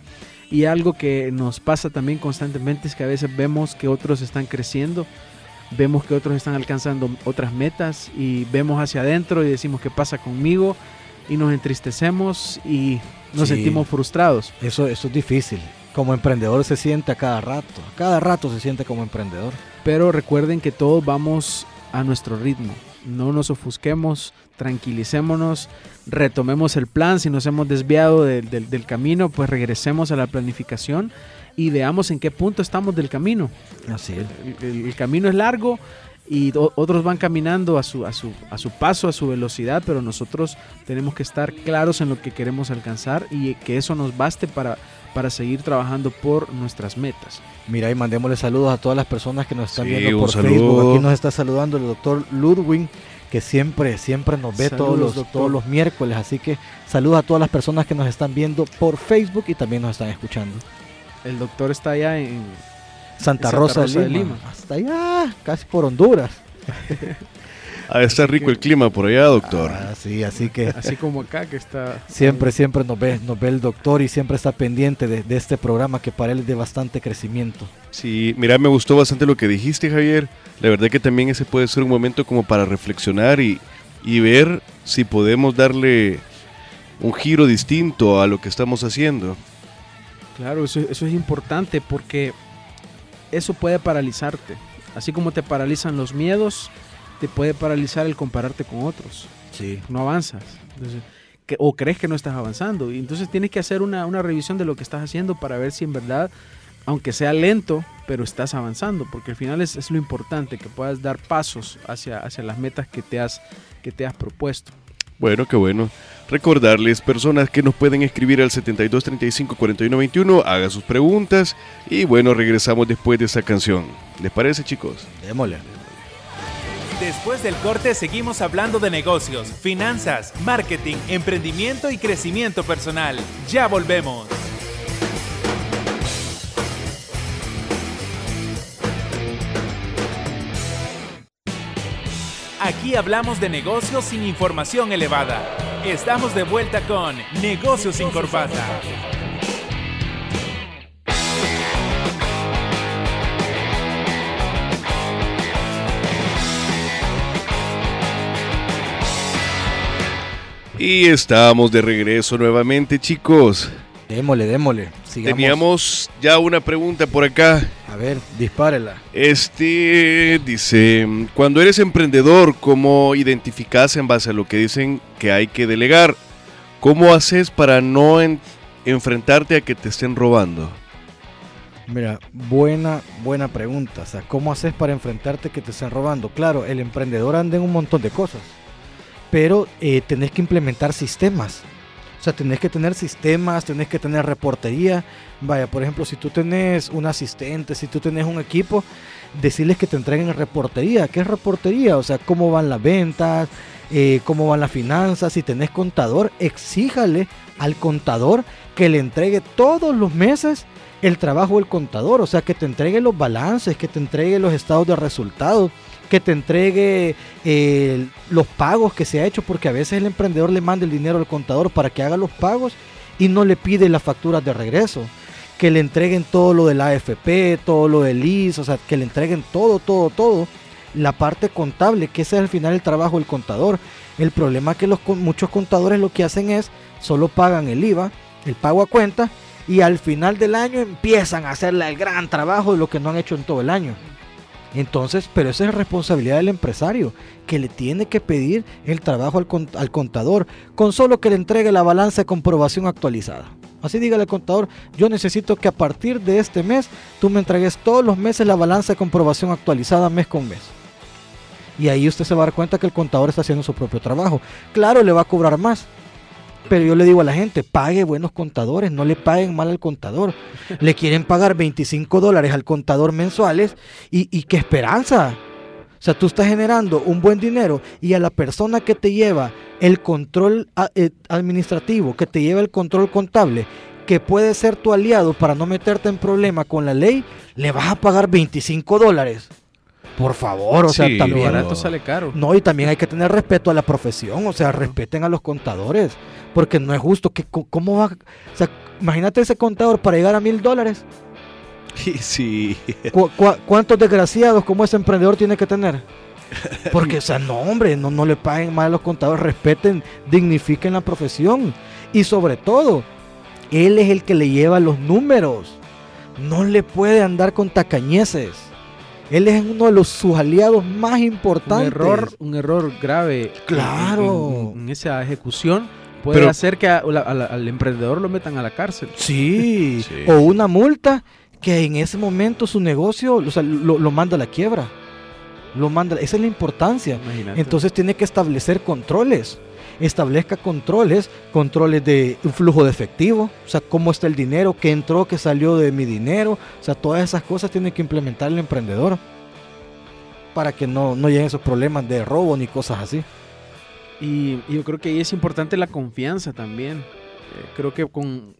Y algo que nos pasa también constantemente es que a veces vemos que otros están creciendo, vemos que otros están alcanzando otras metas y vemos hacia adentro y decimos qué pasa conmigo y nos entristecemos y nos Sí. sentimos frustrados. Eso, eso es difícil. Como emprendedor se siente a cada rato. A cada rato se siente como emprendedor. Pero recuerden que todos vamos a nuestro ritmo. No nos ofusquemos, tranquilicémonos, retomemos el plan. Si nos hemos desviado del- camino, pues regresemos a la planificación y veamos en qué punto estamos del camino. Así es. El, el- el camino es largo y otros van caminando a su, a, su, a su paso, a su velocidad, pero nosotros tenemos que estar claros en lo que queremos alcanzar y que eso nos baste para, para seguir trabajando por nuestras metas. Mira, y mandémosle saludos a todas las personas que nos están Sí, viendo por saludo. Facebook. Aquí nos está saludando el doctor Ludwig, que siempre, siempre nos ve todos, los, doctor. todos los miércoles. Así que saludos a todas las personas que nos están viendo por Facebook y también nos están escuchando. El doctor está allá en, Santa, Santa Rosa, Rosa de de Lima. Lima. Hasta allá, casi por Honduras. *laughs* Ah, está rico el clima por allá, doctor. Ah, sí, así que así como acá que está siempre, siempre nos ve, nos ve el doctor y siempre está pendiente de, de este programa que para él es de bastante crecimiento. Sí, mira, me gustó bastante lo que dijiste, Javier. La verdad que también ese puede ser un momento como para reflexionar y, y ver si podemos darle un giro distinto a lo que estamos haciendo. Claro, eso, eso es importante porque eso puede paralizarte. Así como te paralizan los miedos, te puede paralizar el compararte con otros. Sí. No avanzas. Entonces, que- o crees que no estás avanzando. Y entonces tienes que hacer una, una revisión de lo que estás haciendo para ver si en verdad, aunque sea lento, pero estás avanzando. Porque al final es, es lo importante, que puedas dar pasos hacia, hacia las metas que te has, que te has propuesto. Bueno, qué bueno. Recordarles, personas que nos pueden escribir al 72 35 41 21, haga sus preguntas y bueno, regresamos después de esta canción. ¿Les parece, chicos? Démosle. Después del corte seguimos hablando de negocios, finanzas, marketing, emprendimiento y crecimiento personal. Ya volvemos. Aquí hablamos de negocios sin información elevada. Estamos de vuelta con Negocios sin Corbata. Y estamos de regreso nuevamente, chicos. Démosle, démosle. Sigamos. Teníamos ya una pregunta por acá. A ver, dispárela. Este dice, cuando eres emprendedor, ¿cómo identificas en base a lo que dicen que hay que delegar? ¿Cómo haces para no en- enfrentarte a que te estén robando? Mira, buena, buena pregunta. O sea, ¿cómo haces para enfrentarte que te estén robando? Claro, el emprendedor anda en un montón de cosas, pero eh, tenés que implementar sistemas. O sea, tenés que tener sistemas, tenés que tener reportería. Vaya, por ejemplo, si tú tenés un asistente, si tú tenés un equipo, decirles que te entreguen reportería. ¿Qué es reportería? O sea, cómo van las ventas, eh, cómo van las finanzas. Si tenés contador, exíjale al contador que le entregue todos los meses el trabajo del contador, o sea, que te entregue los balances, que te entregue los estados de resultados, que te entregue eh, los pagos que se ha hecho, porque a veces el emprendedor le manda el dinero al contador para que haga los pagos y no le pide las facturas de regreso. Que le entreguen todo lo del AFP, todo lo del IS, o sea, que le entreguen todo, todo, todo. La parte contable, que ese es al final el trabajo del contador. El problema es que los, muchos contadores lo que hacen es solo pagan el IVA, el pago a cuenta, y al final del año empiezan a hacerle el gran trabajo de lo que no han hecho en todo el año. Entonces, pero esa es responsabilidad del empresario, que le tiene que pedir el trabajo al, contador, con solo que le entregue la balanza de comprobación actualizada. Así dígale al contador, yo necesito que a partir de este mes tú me entregues todos los meses la balanza de comprobación actualizada mes con mes. Y ahí usted se va a dar cuenta que el contador está haciendo su propio trabajo. Claro, le va a cobrar más, pero yo le digo a la gente, pague buenos contadores, no le paguen mal al contador. Le quieren pagar 25 dólares al contador mensuales y, qué esperanza. O sea, tú estás generando un buen dinero y a la persona que te lleva el control eh, administrativo, que te lleva el control contable, que puede ser tu aliado para no meterte en problema con la ley, le vas a pagar 25 dólares. Por favor, o sea, también. barato sale caro. No, y también hay que tener respeto a la profesión, o sea, respeten a los contadores, porque no es justo que, ¿cómo va? O sea, imagínate ese contador para llegar a mil dólares. *laughs* Sí. cuántos desgraciados como ese emprendedor tiene que tener? Porque, o sea, no, hombre, no, no le paguen mal a los contadores, respeten, dignifiquen la profesión. Y sobre todo, él es el que le lleva los números. No le puede andar con tacañeces. Él es uno de los, sus aliados más importantes. Un error, un error grave. Claro. En, esa ejecución puede hacer que al emprendedor lo metan a la cárcel. *laughs* Sí. O una multa que en ese momento su negocio lo, manda a la quiebra. Lo manda. Esa es la importancia. Entonces tiene que establecer controles establezca controles, controles de un flujo de efectivo, o sea, cómo está el dinero, qué entró, qué salió de mi dinero, o sea, todas esas cosas tiene que implementar el emprendedor para que no, no lleguen esos problemas de robo ni cosas así. Y, yo creo que ahí es importante la confianza también. Eh, creo que con,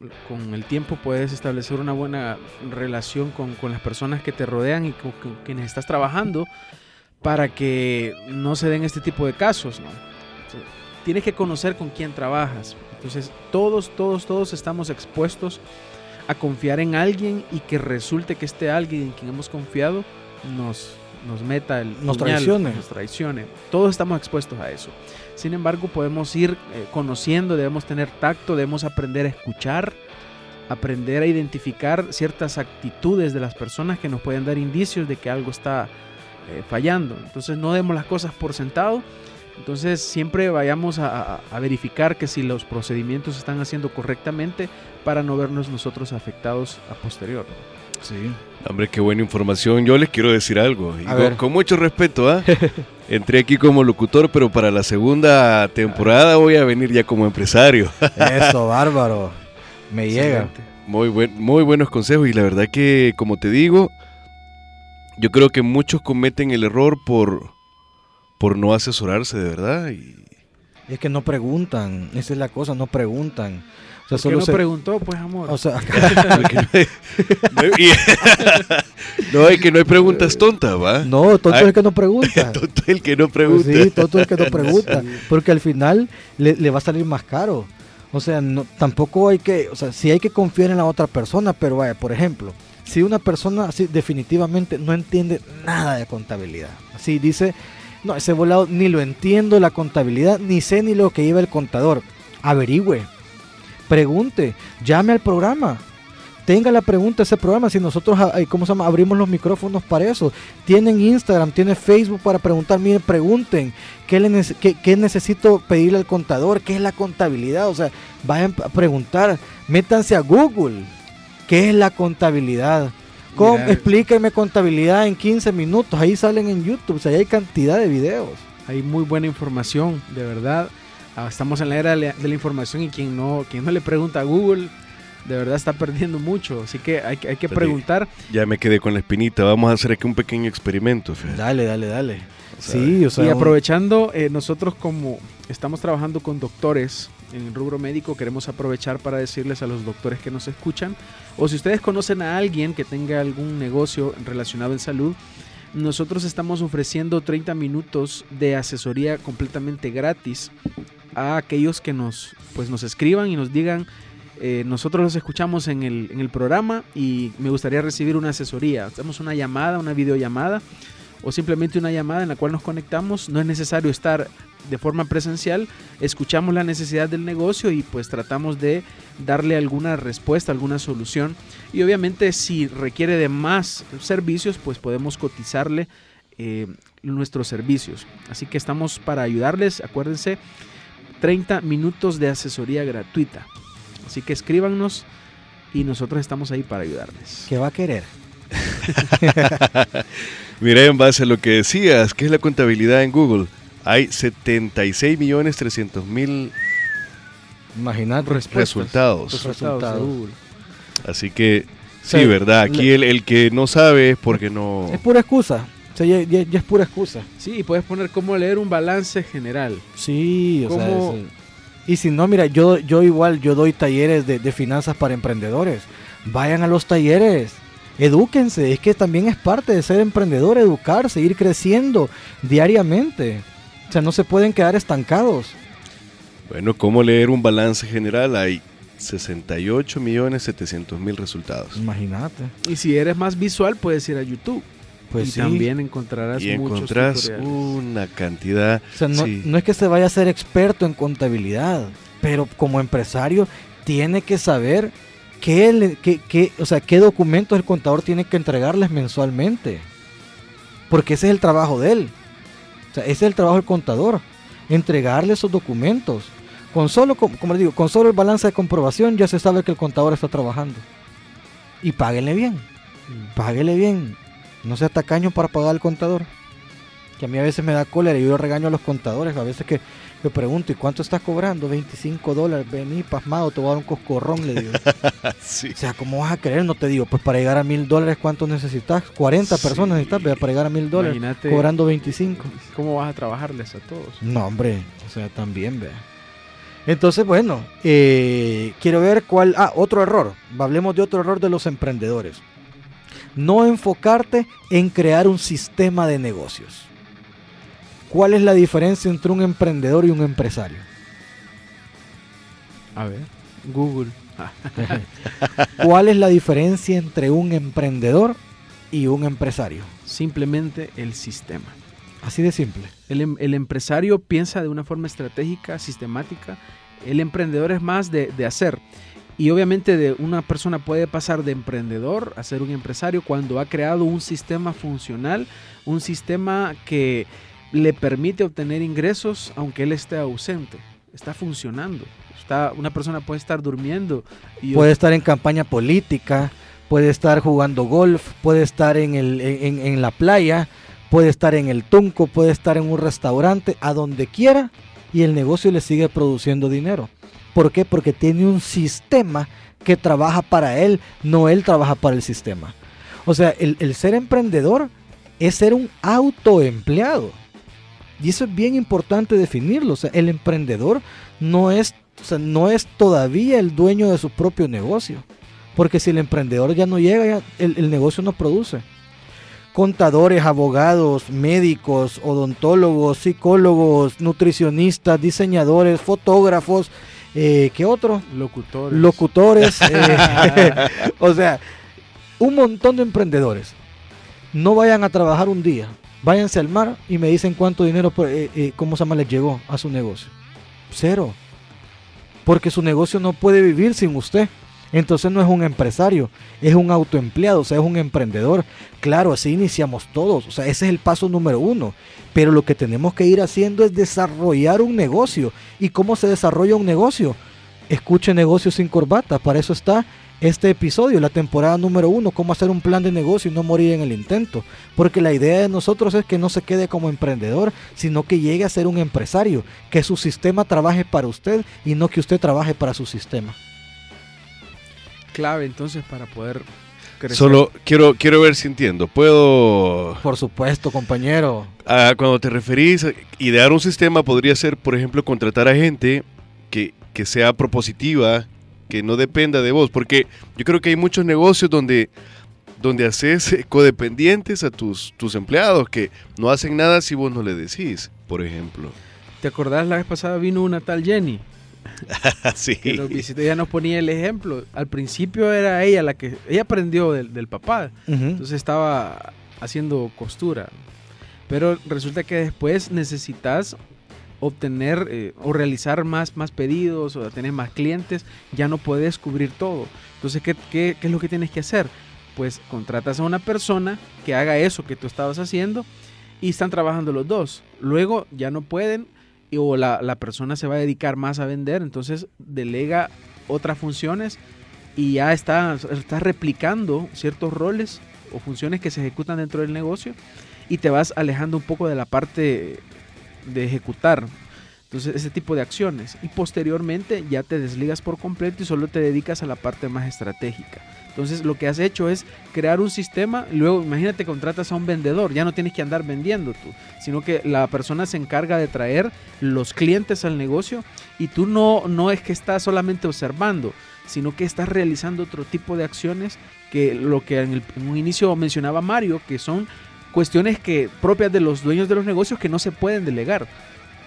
el tiempo puedes establecer una buena relación con, las personas que te rodean y con, con, quienes estás trabajando para que no se den este tipo de casos, ¿no? Tienes que conocer con quién trabajas. Entonces, todos, todos, todos estamos expuestos a confiar en alguien y que resulte que este alguien en quien hemos confiado nos, nos meta el nos traicione. nos traicione. Todos estamos expuestos a eso. Sin embargo, podemos ir eh, conociendo, debemos tener tacto, debemos aprender a escuchar, aprender a identificar ciertas actitudes de las personas que nos pueden dar indicios de que algo está eh, fallando. Entonces, no demos las cosas por sentado entonces siempre vayamos a, verificar que si los procedimientos se están haciendo correctamente para no vernos nosotros afectados a posterior. Sí. Hombre, qué buena información. Yo les quiero decir algo. con, mucho respeto, ¿ah? *laughs* Entré aquí como locutor, pero para la segunda temporada voy a venir ya como empresario. *laughs* Eso, bárbaro. Me llega. Muy, buen, muy buenos consejos y la verdad que, como te digo, yo creo que muchos cometen el error por por no asesorarse de verdad. Y... Es que no preguntan, esa es la cosa, no preguntan. O sea, solo no preguntó, pues amor. O sea, *laughs* no, es *laughs* que no hay preguntas tontas, ¿va? No, tonto es *laughs* el que no pregunta. tonto es el que no pregunta. sí, tonto es el que no pregunta. Porque al final le, va a salir más caro. O sea, no, tampoco hay que, o sea, sí hay que confiar en la otra persona, pero vaya, por ejemplo, si una persona así definitivamente no entiende nada de contabilidad, así dice, no, ese volado ni lo entiendo la contabilidad, ni sé ni lo que lleva el contador. Averigüe, pregunte, llame al programa. Tenga la pregunta ese programa. Si nosotros, ah, ¿cómo se llama? Abrimos los micrófonos para eso. Tienen Instagram, tienen Facebook para preguntar. Miren, pregunten. ¿Qué, le qué, necesito pedirle al contador? ¿Qué es la contabilidad? O sea, vayan a preguntar. Métanse a Google. ¿Qué es la contabilidad? Explíqueme contabilidad en 15 minutos. Ahí salen en YouTube. O sea, hay cantidad de videos. Hay muy buena información, de verdad. Ah, estamos en la era de la información y quien no, quien no le pregunta a Google, de verdad está perdiendo mucho. Así que hay, hay que preguntar. Ya me quedé con la espinita. Vamos a hacer aquí un pequeño experimento. Dale, dale, dale. sí, o sea, y aprovechando, eh, nosotros como estamos trabajando con doctores en el rubro médico, queremos aprovechar para decirles a los doctores que nos escuchan, o si ustedes conocen a alguien que tenga algún negocio relacionado en salud, nosotros estamos ofreciendo 30 minutos de asesoría completamente gratis a aquellos que nos, pues, nos escriban y nos digan eh, nosotros los escuchamos en el, en el programa y me gustaría recibir una asesoría. Hacemos una llamada, una videollamada o simplemente una llamada en la cual nos conectamos. No es necesario estar de forma presencial, escuchamos la necesidad del negocio y pues tratamos de darle alguna respuesta, alguna solución. Y obviamente si requiere de más servicios, pues podemos cotizarle eh, nuestros servicios. Así que estamos para ayudarles, acuérdense, 30 minutos de asesoría gratuita. Así que escríbanos y nosotros estamos ahí para ayudarles. ¿Qué va a querer? *laughs* Mira, en base a lo que decías, ¿qué es la contabilidad en Google? Hay 76 millones 300 mil resultados. Resultados. Así que, sí, ¿verdad? Aquí le- el, el que no sabe es porque no... Es pura excusa. O sea, ya, ya- ya es pura excusa. Sí, y puedes poner cómo leer un balance general. Sí, o sea, y si no, mira, yo, yo igual, yo doy talleres de, de finanzas para emprendedores. Vayan a los talleres, edúquense, es que también es parte de ser emprendedor, educarse, ir creciendo diariamente. O sea, no se pueden quedar estancados. Bueno, ¿cómo leer un balance general? Hay 68 millones 700 mil resultados. Imagínate. Y si eres más visual, puedes ir a YouTube. Pues y sí. también encontrarás Y muchos encontrás tutoriales. una cantidad... O sea, no, sí. no es que se vaya a ser experto en contabilidad, pero como empresario tiene que saber qué, qué- qué- o sea, qué documentos el contador tiene que entregarles mensualmente. Porque ese es el trabajo de él. O sea, ese es el trabajo del contador. Entregarle esos documentos. Con solo, com- como les digo, con solo el balance de comprobación ya se sabe que el contador está trabajando. Y páguenle bien. Páguele bien. No sea tacaño para pagar al contador. Que a mí a veces me da cólera y yo regaño a los contadores. A veces que, que pregunto, ¿y cuánto estás cobrando? 25 dólares. Vení, pasmado, te voy a dar un coscorrón, le digo. *laughs* Sí. o sea, ¿cómo vas a creer? No te digo, pues para llegar a mil dólares, ¿cuánto necesitas? 40 Sí. personas necesitas ¿verdad? para llegar a mil dólares. Imagínate Cobrando 25. cómo vas a trabajarles a todos. No, hombre, o sea, también, vea. Entonces, bueno, eh, quiero ver cuál... Ah, otro error. Hablemos de otro error de los emprendedores. No enfocarte en crear un sistema de negocios. ¿Cuál es la diferencia entre un emprendedor y un empresario? A ver, Google. *laughs* ¿Cuál es la diferencia entre un emprendedor y un empresario? simplemente el sistema. Así de simple. El, em- el empresario piensa de una forma estratégica, sistemática. El emprendedor es más de, de hacer. Y obviamente de una persona puede pasar de emprendedor a ser un empresario cuando ha creado un sistema funcional, un sistema que le permite obtener ingresos aunque él esté ausente. Está funcionando. Está, una persona puede estar durmiendo y Puede estar en campaña política, puede estar jugando golf, puede estar en, el, en, la playa, puede estar en el tunco, puede estar en un restaurante, a donde quiera, y el negocio le sigue produciendo dinero. ¿Por qué? Porque tiene un sistema que trabaja para él, no él trabaja para el sistema. O sea, el, el ser emprendedor es ser un autoempleado. Y eso es bien importante definirlo. O sea, el emprendedor no es, o sea, no es todavía el dueño de su propio negocio. Porque si el emprendedor ya no llega, ya el, el negocio no produce. Contadores, abogados, médicos, odontólogos, psicólogos, nutricionistas, diseñadores, fotógrafos, eh, ¿qué otro? locutores. locutores, *laughs* eh, *laughs* o sea, un montón de emprendedores. No vayan a trabajar un día, váyanse al mar y me dicen cuánto dinero, eh, eh, ¿cómo se llama? Les llegó a su negocio. Cero. Porque su negocio no puede vivir sin usted. Entonces no es un empresario, es un autoempleado, o sea, es un emprendedor. Claro, así iniciamos todos, o sea, ese es el paso número uno. Pero lo que tenemos que ir haciendo es desarrollar un negocio. ¿Y cómo se desarrolla un negocio? Escuche Negocios sin Corbata, para eso está este episodio, la temporada número uno, cómo hacer un plan de negocio y no morir en el intento. Porque la idea de nosotros es que no se quede como emprendedor, sino que llegue a ser un empresario, que su sistema trabaje para usted y no que usted trabaje para su sistema. clave entonces para poder crecer. Solo quiero, quiero ver si entiendo. ¿Puedo Por supuesto, compañero. Ah, cuando te referís a idear un sistema, podría ser, por ejemplo, contratar a gente que, que sea propositiva, que no dependa de vos, porque yo creo que hay muchos negocios donde, donde haces *laughs* codependientes a tus, tus empleados, que no hacen nada si vos no le decís, por ejemplo. ¿Te acordás la vez pasada vino una tal Jenny? *laughs* sí. que nos visitó. Ella nos ponía el ejemplo. Al principio era ella la que, ella aprendió del, del papá, entonces estaba haciendo costura. Pero resulta que después necesitas obtener eh, o realizar más, más pedidos o tener más clientes, ya no puedes cubrir todo. Entonces, ¿qué, qué, es lo que tienes que hacer? Pues contratas a una persona que haga eso que tú estabas haciendo y están trabajando los dos. Luego ya no pueden o la, la persona se va a dedicar más a vender, entonces delega otras funciones y ya está, está replicando ciertos roles o funciones que se ejecutan dentro del negocio y te vas alejando un poco de la parte de ejecutar. Entonces, ese tipo de acciones. Y posteriormente ya te desligas por completo y solo te dedicas a la parte más estratégica. Entonces, lo que has hecho es crear un sistema. Luego, imagínate, contratas a un vendedor. Ya no tienes que andar vendiendo tú, sino que la persona se encarga de traer los clientes al negocio y tú no, no es que estás solamente observando, sino que estás realizando otro tipo de acciones que lo que en, el- en un inicio mencionaba Mario, que son cuestiones que propias de los dueños de los negocios que no se pueden delegar,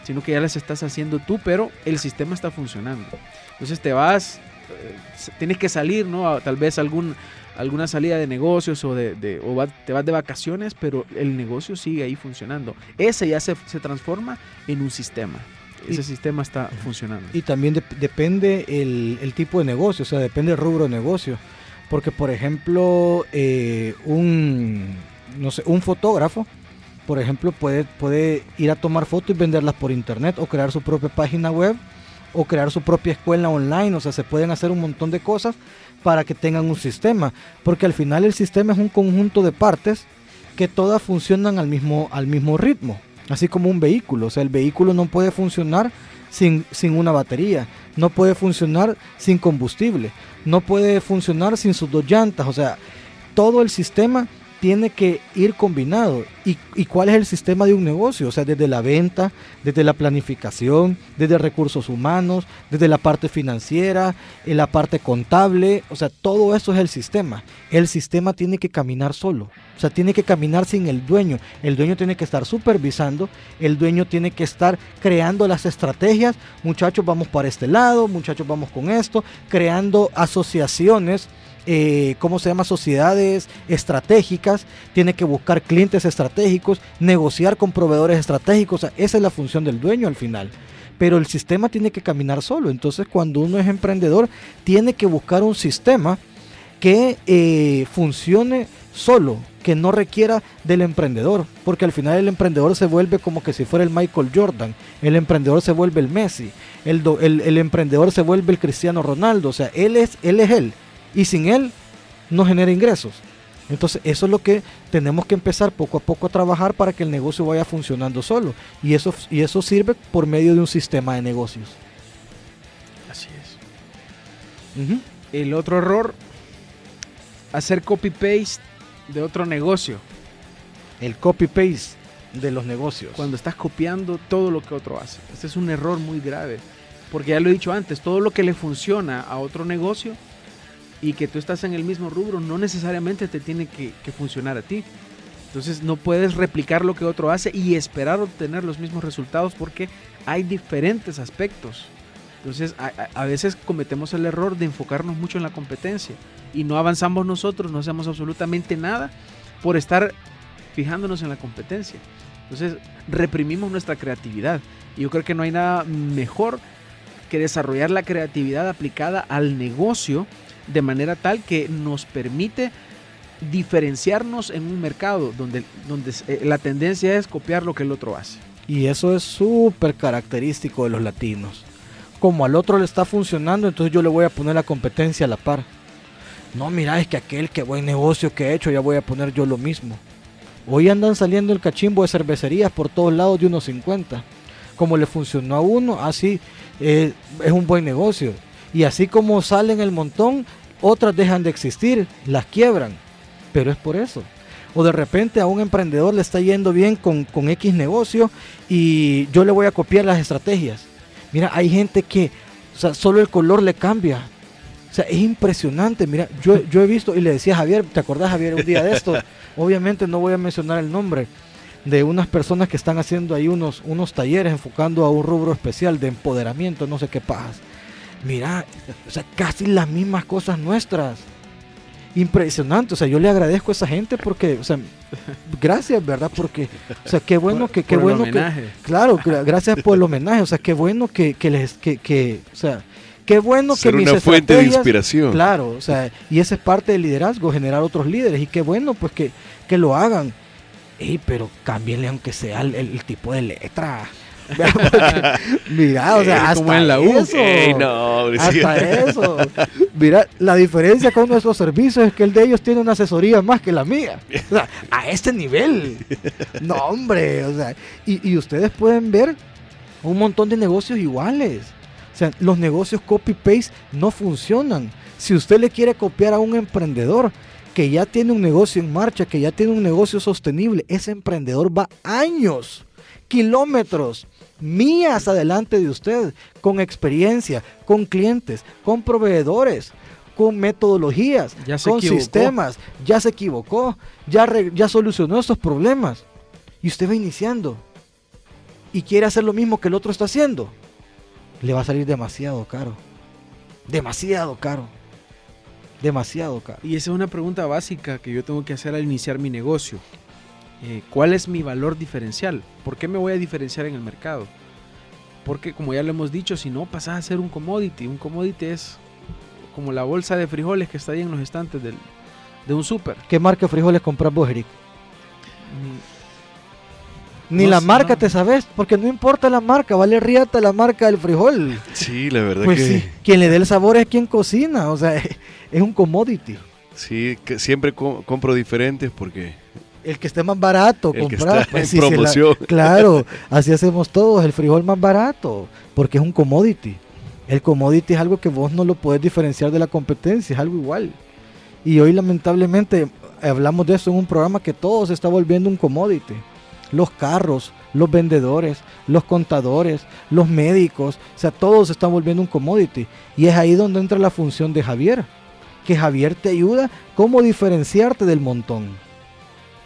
sino que ya las estás haciendo tú, pero el sistema está funcionando. Entonces te vas, eh, tienes que salir, ¿no? Tal vez algún, alguna salida de negocios o, de, de- o va- te vas de vacaciones, pero el negocio sigue ahí funcionando. Ese ya se, se transforma en un sistema. Ese Y- sistema está funcionando. Y también dep- depende el, el tipo de negocio, o sea, depende el rubro de negocio. Porque, por ejemplo, eh, un, no sé, un fotógrafo, por ejemplo, puede, puede ir a tomar fotos y venderlas por internet o crear su propia página web o crear su propia escuela online. O sea, se pueden hacer un montón de cosas para que tengan un sistema. Porque al final el sistema es un conjunto de partes que todas funcionan al mismo, al mismo ritmo. Así como un vehículo. O sea, el vehículo no puede funcionar sin, sin una batería. No puede funcionar sin combustible. No puede funcionar sin sus dos llantas. O sea, todo el sistema tiene que ir combinado. ¿Y, ¿Y cuál es el sistema de un negocio? O sea, desde la venta, desde la planificación, desde recursos humanos, desde la parte financiera, en la parte contable. O sea, todo eso es el sistema. El sistema tiene que caminar solo. O sea, tiene que caminar sin el dueño. El dueño tiene que estar supervisando. El dueño tiene que estar creando las estrategias. Muchachos, vamos para este lado. Muchachos, vamos con esto. Creando asociaciones eh, ¿cómo se llama? Sociedades estratégicas, tiene que buscar clientes estratégicos, negociar con proveedores estratégicos, esa es la función del dueño al final. Pero el sistema tiene que caminar solo, entonces cuando uno es emprendedor, tiene que buscar un sistema que eh, funcione solo, que no requiera del emprendedor, porque al final el emprendedor se vuelve como que si fuera el Michael Jordan, el emprendedor se vuelve el Messi, el, el, el emprendedor se vuelve el Cristiano Ronaldo, o sea, él es, él es él, y sin él no genera ingresos. Entonces eso es lo que tenemos que empezar poco a poco a trabajar para que el negocio vaya funcionando solo. Y eso, y eso sirve por medio de un sistema de negocios. Así es. El otro error, hacer copy-paste de otro negocio. El copy-paste de los negocios. Cuando estás copiando todo lo que otro hace. Este es un error muy grave. Porque ya lo he dicho antes, todo lo que le funciona a otro negocio y que tú estás en el mismo rubro no necesariamente te tiene que, funcionar a ti. Entonces no puedes replicar lo que otro hace y esperar obtener los mismos resultados porque hay diferentes aspectos. Entonces a- a veces cometemos el error de enfocarnos mucho en la competencia y no avanzamos nosotros, no hacemos absolutamente nada por estar fijándonos en la competencia. Entonces reprimimos nuestra creatividad y yo creo que no hay nada mejor que desarrollar la creatividad aplicada al negocio de manera tal que nos permite diferenciarnos en un mercado donde, donde eh, la tendencia es copiar lo que el otro hace. Y eso es súper característico de los latinos. Como al otro le está funcionando, entonces yo le voy a poner la competencia a la par. No, mira, es que aquel que buen negocio que he hecho, ya voy a poner yo lo mismo. Hoy andan saliendo el cachimbo de cervecerías por todos lados de unos 50. Como le funcionó a uno, así eh, es un buen negocio. Y así como salen el montón, otras dejan de existir, las quiebran. Pero es por eso. O de repente a un emprendedor le está yendo bien con, con X negocio y yo le voy a copiar las estrategias. Mira, hay gente que o sea, solo el color le cambia. O sea, es impresionante. Mira, yo, yo he visto y le decía a Javier, ¿te acordás Javier un día de esto? *laughs* Obviamente no voy a mencionar el nombre de unas personas que están haciendo ahí unos, unos talleres enfocando a un rubro especial de empoderamiento, no sé qué pajas. Mira, o sea, casi las mismas cosas nuestras. Impresionante, o sea, yo le agradezco a esa gente porque, o sea, gracias, ¿verdad? Porque, o sea, qué bueno que, qué bueno que, claro, gracias por el homenaje, o sea, qué bueno que, que les, que, que, o sea, qué bueno Ser que una fuente de inspiración. Claro, o sea, y esa es parte del liderazgo, generar otros líderes, y qué bueno, pues que, que lo hagan. Ey, pero cámbienle aunque sea el tipo de letra. *laughs* Mira, o sea, hasta en la eso. hasta eso. Mira, la diferencia con nuestros servicios es que el de ellos tiene una asesoría más que la mía. O sea, a este nivel. No, hombre. O sea, y, y ustedes pueden ver un montón de negocios iguales. O sea, los negocios copy-paste no funcionan. Si usted le quiere copiar a un emprendedor que ya tiene un negocio en marcha, que ya tiene un negocio sostenible, ese emprendedor va años, kilómetros mías adelante de usted, con experiencia, con clientes, con proveedores, con metodologías, con sistemas. Ya se equivocó, ya, ya solucionó estos problemas. Y usted va iniciando y quiere hacer lo mismo que el otro está haciendo. Le va a salir demasiado caro. Demasiado caro. Demasiado caro. Y esa es una pregunta básica que yo tengo que hacer al iniciar mi negocio. Eh, ¿cuál es mi valor diferencial? ¿Por qué me voy a diferenciar en el mercado? Porque como ya lo hemos dicho, si no pasas a ser un commodity. Un commodity es como la bolsa de frijoles que está ahí en los estantes del, de un súper. ¿Qué marca de frijoles compras vos, Eric? Ni, la marca te sabes, porque no importa la marca, vale riata la marca del frijol. Sí, la verdad pues que... sí, quien le dé el sabor es quien cocina, o sea, *laughs* es un commodity. Sí, que siempre compro diferentes porque el que esté más barato, comprar. Pues, promoción. claro, *laughs* así hacemos todos, el frijol más barato, porque es un commodity. El commodity es algo que vos no lo puedes diferenciar de la competencia, es algo igual. Y hoy lamentablemente hablamos de eso en un programa que todo se está volviendo un commodity. Los carros, los vendedores, los contadores, los médicos, o sea, todo se está volviendo un commodity. Y es ahí donde entra la función de Javier, que Javier te ayuda cómo diferenciarte del montón.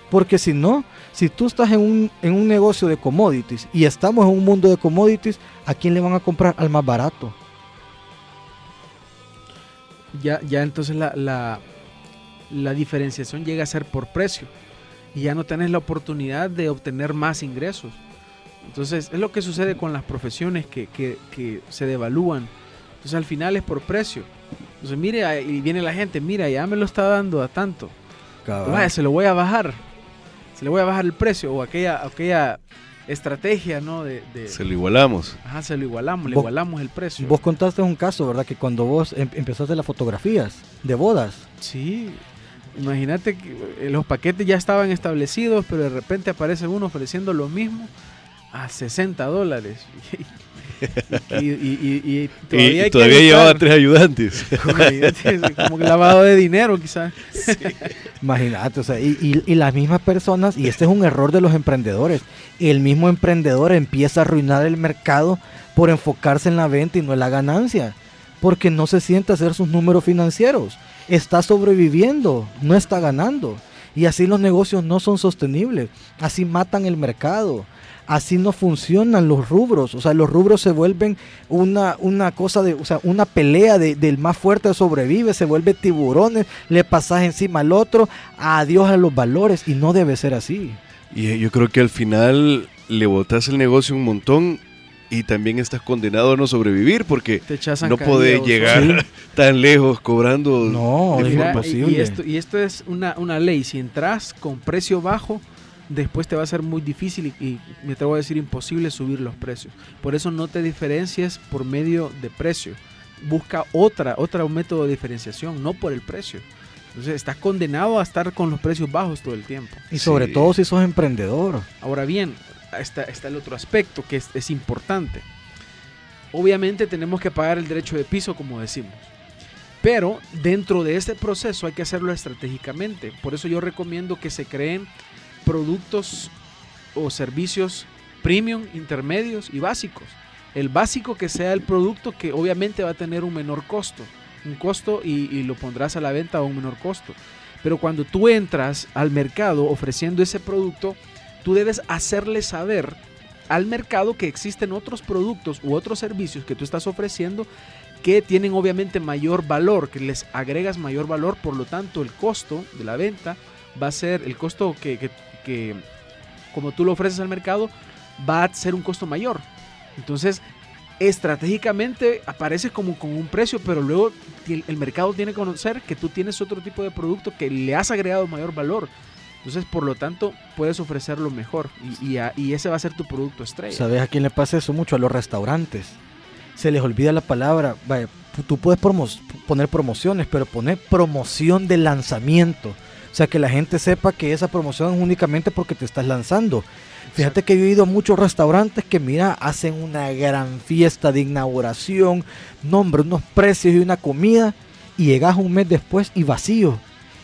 Porque si no, si tú estás en un, en un negocio de commodities y estamos en un mundo de commodities, ¿a quién le van a comprar al más barato? Ya, ya entonces la, la, la diferenciación llega a ser por precio y ya no tenés la oportunidad de obtener más ingresos. Entonces es lo que sucede con las profesiones que, que, que, se devalúan. Entonces al final es por precio. Entonces mire, y viene la gente, mira, ya me lo está dando a tanto. Vaya, se lo voy a bajar se le voy a bajar el precio o aquella, aquella estrategia, ¿no? De, se lo igualamos. Ajá, se lo igualamos, le igualamos el precio. Vos contaste un caso, ¿verdad? Que cuando vos em, empezaste las fotografías de bodas. Sí, imagínate que los paquetes ya estaban establecidos, pero de repente aparece uno ofreciendo lo mismo a 60 dólares. *laughs* y, todavía, llevaba tres ayudantes. Como lavado de dinero, quizás. Imagínate, o sea, y, las mismas personas, y este es un error de los emprendedores, el mismo emprendedor empieza a arruinar el mercado por enfocarse en la venta y no en la ganancia, porque no se siente hacer sus números financieros. Está sobreviviendo, no está ganando. Y así los negocios no son sostenibles. Así matan el mercado así no funcionan los rubros. O sea, los rubros se vuelven una, una cosa de, o sea, una pelea de, del más fuerte sobrevive, se vuelve tiburones, le pasas encima al otro, adiós a los valores, y no debe ser así. Y yo creo que al final le botas el negocio un montón y también estás condenado a no sobrevivir porque no podés llegar *laughs* tan lejos cobrando no, es imposible. Y, esto, y esto es una, una ley, si entras con precio bajo, después te va a ser muy difícil y, me atrevo a decir imposible subir los precios. Por eso no te diferencies por medio de precio. Busca otra, otro método de diferenciación, no por el precio. Entonces estás condenado a estar con los precios bajos todo el tiempo. Y sobre todo si sos emprendedor. Ahora bien, está, está el otro aspecto que es, es importante. Obviamente tenemos que pagar el derecho de piso, como decimos. Pero dentro de este proceso hay que hacerlo estratégicamente. Por eso yo recomiendo que se creen productos o servicios premium, intermedios y básicos. El básico que sea el producto que obviamente va a tener un menor costo, un costo y, lo pondrás a la venta a un menor costo. Pero cuando tú entras al mercado ofreciendo ese producto, tú debes hacerle saber al mercado que existen otros productos u otros servicios que tú estás ofreciendo que tienen obviamente mayor valor, que les agregas mayor valor, por lo tanto el costo de la venta va a ser el costo que, que, como tú lo ofreces al mercado, va a ser un costo mayor. Entonces, estratégicamente aparece como con un precio, pero luego el mercado tiene que conocer que tú tienes otro tipo de producto que le has agregado mayor valor. Entonces, por lo tanto, puedes ofrecerlo mejor y, y, ese va a ser tu producto estrella. ¿Sabes a quién le pasa eso mucho? A los restaurantes. Se les olvida la palabra. Vaya, tú puedes poner promociones, pero poner promoción de lanzamiento. O sea, que la gente sepa que esa promoción es únicamente porque te estás lanzando. Fíjate que yo he ido a muchos restaurantes que, mira, hacen una gran fiesta de inauguración, nombre, unos precios y una comida, y llegas un mes después y vacío.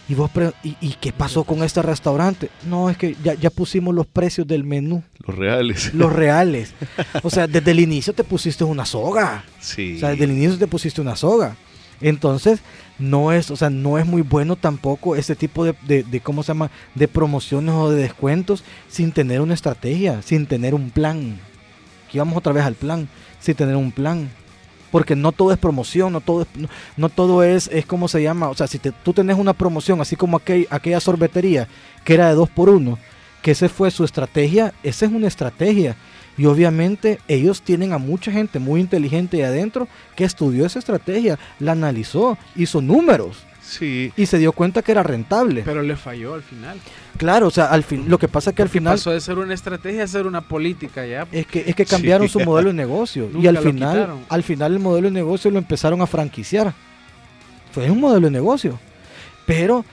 Y vos, ¿y, qué pasó con este restaurante? No, es que ya, pusimos los precios del menú. Los reales. Los reales. *laughs* O sea, desde el inicio te pusiste una soga. Sí. O sea, desde el inicio te pusiste una soga. Entonces, no es, o sea, no es muy bueno tampoco ese tipo de, de, ¿cómo se llama? De promociones o de descuentos sin tener una estrategia, sin tener un plan. Aquí vamos otra vez al plan, sin tener un plan porque no todo es promoción, no todo es, no, todo es, es como se llama, o sea, si tú tenés una promoción, así como aquel, aquella sorbetería que era de dos por uno, que esa fue su estrategia, esa es una estrategia. Y obviamente ellos tienen a mucha gente muy inteligente ahí adentro que estudió esa estrategia, la analizó, hizo números. Sí. Y se dio cuenta que era rentable. Pero le falló al final. Claro, o sea, al fin, lo que pasa es que al final pasó de ser una estrategia a ser una política ya. Es que es que cambiaron su modelo de negocio y al final al final el modelo de negocio lo empezaron a franquiciar. Fue un modelo de negocio. Pero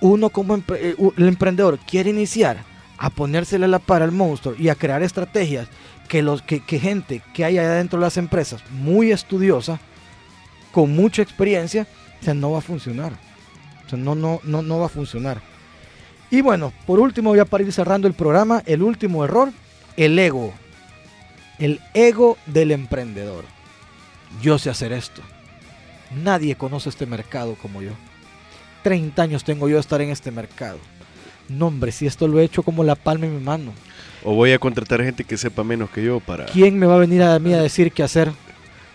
uno como eh, el emprendedor quiere iniciar a ponérsele la para al monstruo y a crear estrategias que los que, que gente que hay allá dentro de las empresas muy estudiosa con mucha experiencia no va a funcionar. No, no, no, no va a funcionar. Y bueno, por último, voy a para ir cerrando el programa, el último error, el ego. El ego del emprendedor. Yo sé hacer esto. Nadie conoce este mercado como yo. 30 años tengo yo de estar en este mercado. No, hombre, si esto lo he hecho como la palma en mi mano. O voy a contratar gente que sepa menos que yo para... ¿Quién me va a venir a mí a decir qué hacer?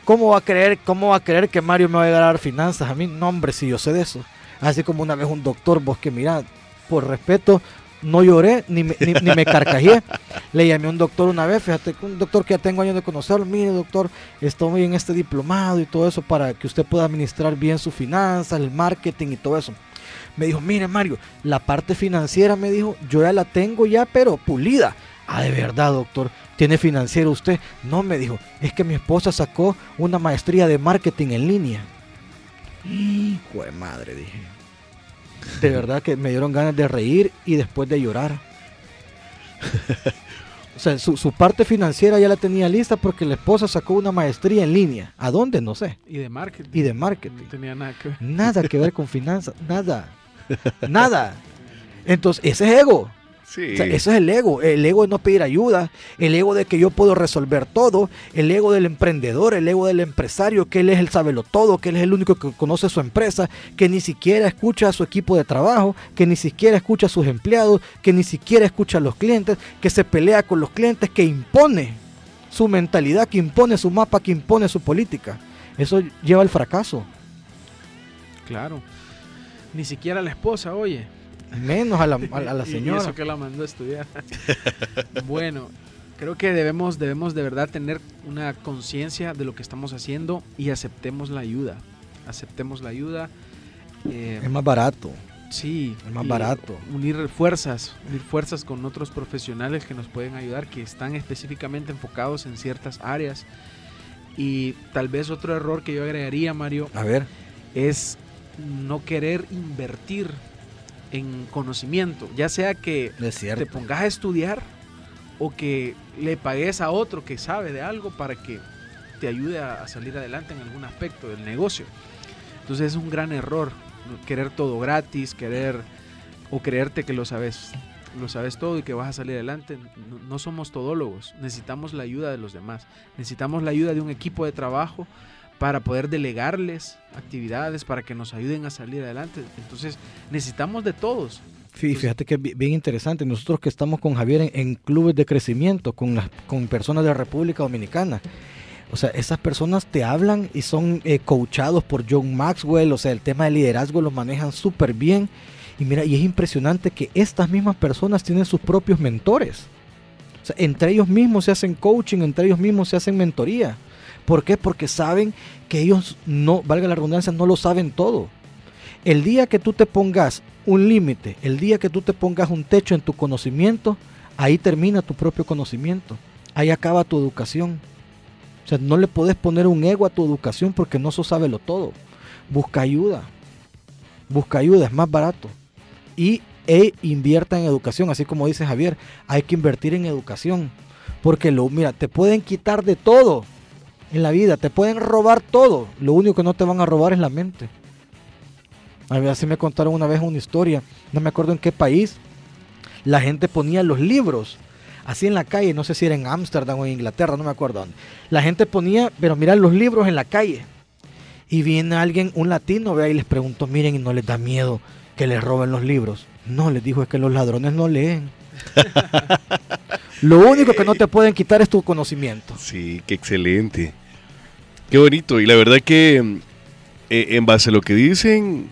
¿Cómo va a creer, cómo va a creer que Mario me va a dar finanzas? A mí, no, hombre, si yo sé de eso. Así como una vez un doctor, vos que mira, por respeto, no lloré ni me, ni, me carcajé. *laughs* Le llamé a un doctor una vez, fíjate, un doctor que ya tengo años de conocerlo. Mire, doctor, estoy en este diplomado y todo eso para que usted pueda administrar bien sus finanzas, el marketing y todo eso. Me dijo, mire, Mario, la parte financiera, me dijo, yo ya la tengo ya, pero pulida. Ah, de verdad, doctor. ¿Tiene financiero usted? No, me dijo. Es que mi esposa sacó una maestría de marketing en línea. Hijo de madre, dije. De verdad que me dieron ganas de reír y después de llorar. *laughs* o sea, su, parte financiera ya la tenía lista porque la esposa sacó una maestría en línea. ¿A dónde? No sé. Y de marketing. Y de marketing. No tenía nada que ver. Nada que ver con *laughs* finanzas. Nada. *laughs* Nada. Entonces, ese es ego eso es el ego, el ego de no pedir ayuda, el ego de que yo puedo resolver todo, el ego del emprendedor, el ego del empresario, que él es el sabelo todo, que él es el único que conoce su empresa, que ni siquiera escucha a su equipo de trabajo, que ni siquiera escucha a sus empleados, que ni siquiera escucha a los clientes, que se pelea con los clientes, que impone su mentalidad, que impone su mapa, que impone su política. Eso lleva al fracaso. Claro. Ni siquiera la esposa, oye. Menos a la, a, *laughs* señora. y eso que la mandó a estudiar. *laughs* bueno, creo que debemos, debemos de verdad tener una conciencia de lo que estamos haciendo y aceptemos la ayuda. Aceptemos la ayuda. Eh, es más barato. Sí. Es más barato. Unir fuerzas, unir fuerzas con otros profesionales que nos pueden ayudar, que están específicamente enfocados en ciertas áreas. Y tal vez otro error que yo agregaría, Mario, a ver, es no querer invertir en conocimiento, ya sea que te pongas a estudiar o que le pagues a otro que sabe de algo para que te ayude a, salir adelante en algún aspecto del negocio. Entonces es un gran error querer todo gratis, querer o creerte que lo sabes, lo sabes todo y que vas a salir adelante. No, no somos todólogos, necesitamos la ayuda de los demás, necesitamos la ayuda de un equipo de trabajo para poder delegarles actividades para que nos ayuden a salir adelante. Entonces necesitamos de todos. Fíjate que es bien interesante. Nosotros que estamos con Javier en, clubes de crecimiento, con, las, con personas de la República Dominicana, O sea, esas personas te hablan y son eh, coachados por John Maxwell, o sea, el tema de liderazgo lo manejan súper bien. Y mira, y es impresionante que estas mismas personas tienen sus propios mentores. O sea, entre ellos mismos se hacen coaching, entre ellos mismos se hacen mentoría. ¿Por qué? Porque saben que ellos no, valga la redundancia, no lo saben todo. El día que tú te pongas un límite, el día que tú te pongas un techo en tu conocimiento, ahí termina tu propio conocimiento. Ahí acaba tu educación. O sea, no le puedes poner un ego a tu educación porque no sos lo todo. Busca ayuda. Busca ayuda, es más barato. Y e invierta en educación, así como dice Javier, hay que invertir en educación. Porque lo, mira, te pueden quitar de todo en la vida, te pueden robar todo. Lo único que no te van a robar es la mente. A ver, así me contaron una vez una historia, no me acuerdo en qué país, la gente ponía los libros así en la calle, no sé si era en Ámsterdam o en Inglaterra, no me acuerdo dónde. La gente ponía, pero mira los libros en la calle. Y viene alguien, un latino, vea, y les preguntó, miren, y no les da miedo que les roben los libros. No, les dijo, es que los ladrones no leen. *laughs* Lo único que no te pueden quitar es tu conocimiento. Sí, qué excelente. Qué bonito. Y la verdad que eh, en base a lo que dicen,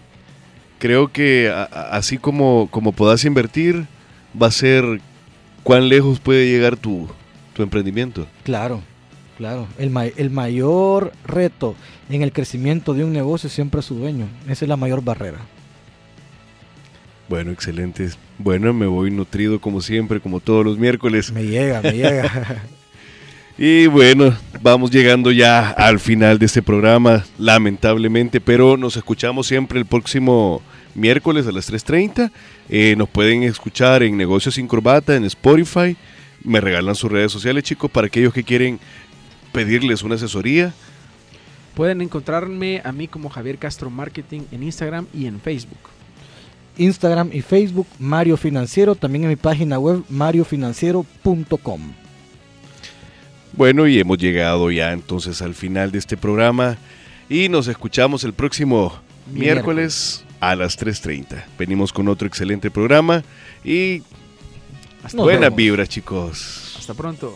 creo que así como, como puedas invertir, va a ser cuán lejos puede llegar tu, emprendimiento. Claro, claro. El, el mayor reto en el crecimiento de un negocio siempre es su dueño. Esa es la mayor barrera. Bueno, excelente. Bueno, me voy nutrido como siempre, como todos los miércoles. Me llega, me llega. *laughs* y bueno, vamos llegando ya al final de este programa, lamentablemente, pero nos escuchamos siempre el próximo miércoles a las 3.30. Eh, nos pueden escuchar en Negocios sin Corbata, en Spotify. Me regalan sus redes sociales, chicos, para aquellos que quieren pedirles una asesoría. Pueden encontrarme a mí como Javier Castro Marketing en Instagram y en Facebook. Instagram y Facebook Mario Financiero, también en mi página web mariofinanciero.com. Bueno, y hemos llegado ya entonces al final de este programa y nos escuchamos el próximo miércoles a las 3.30. Venimos con otro excelente programa y buenas vibras, chicos. Hasta pronto.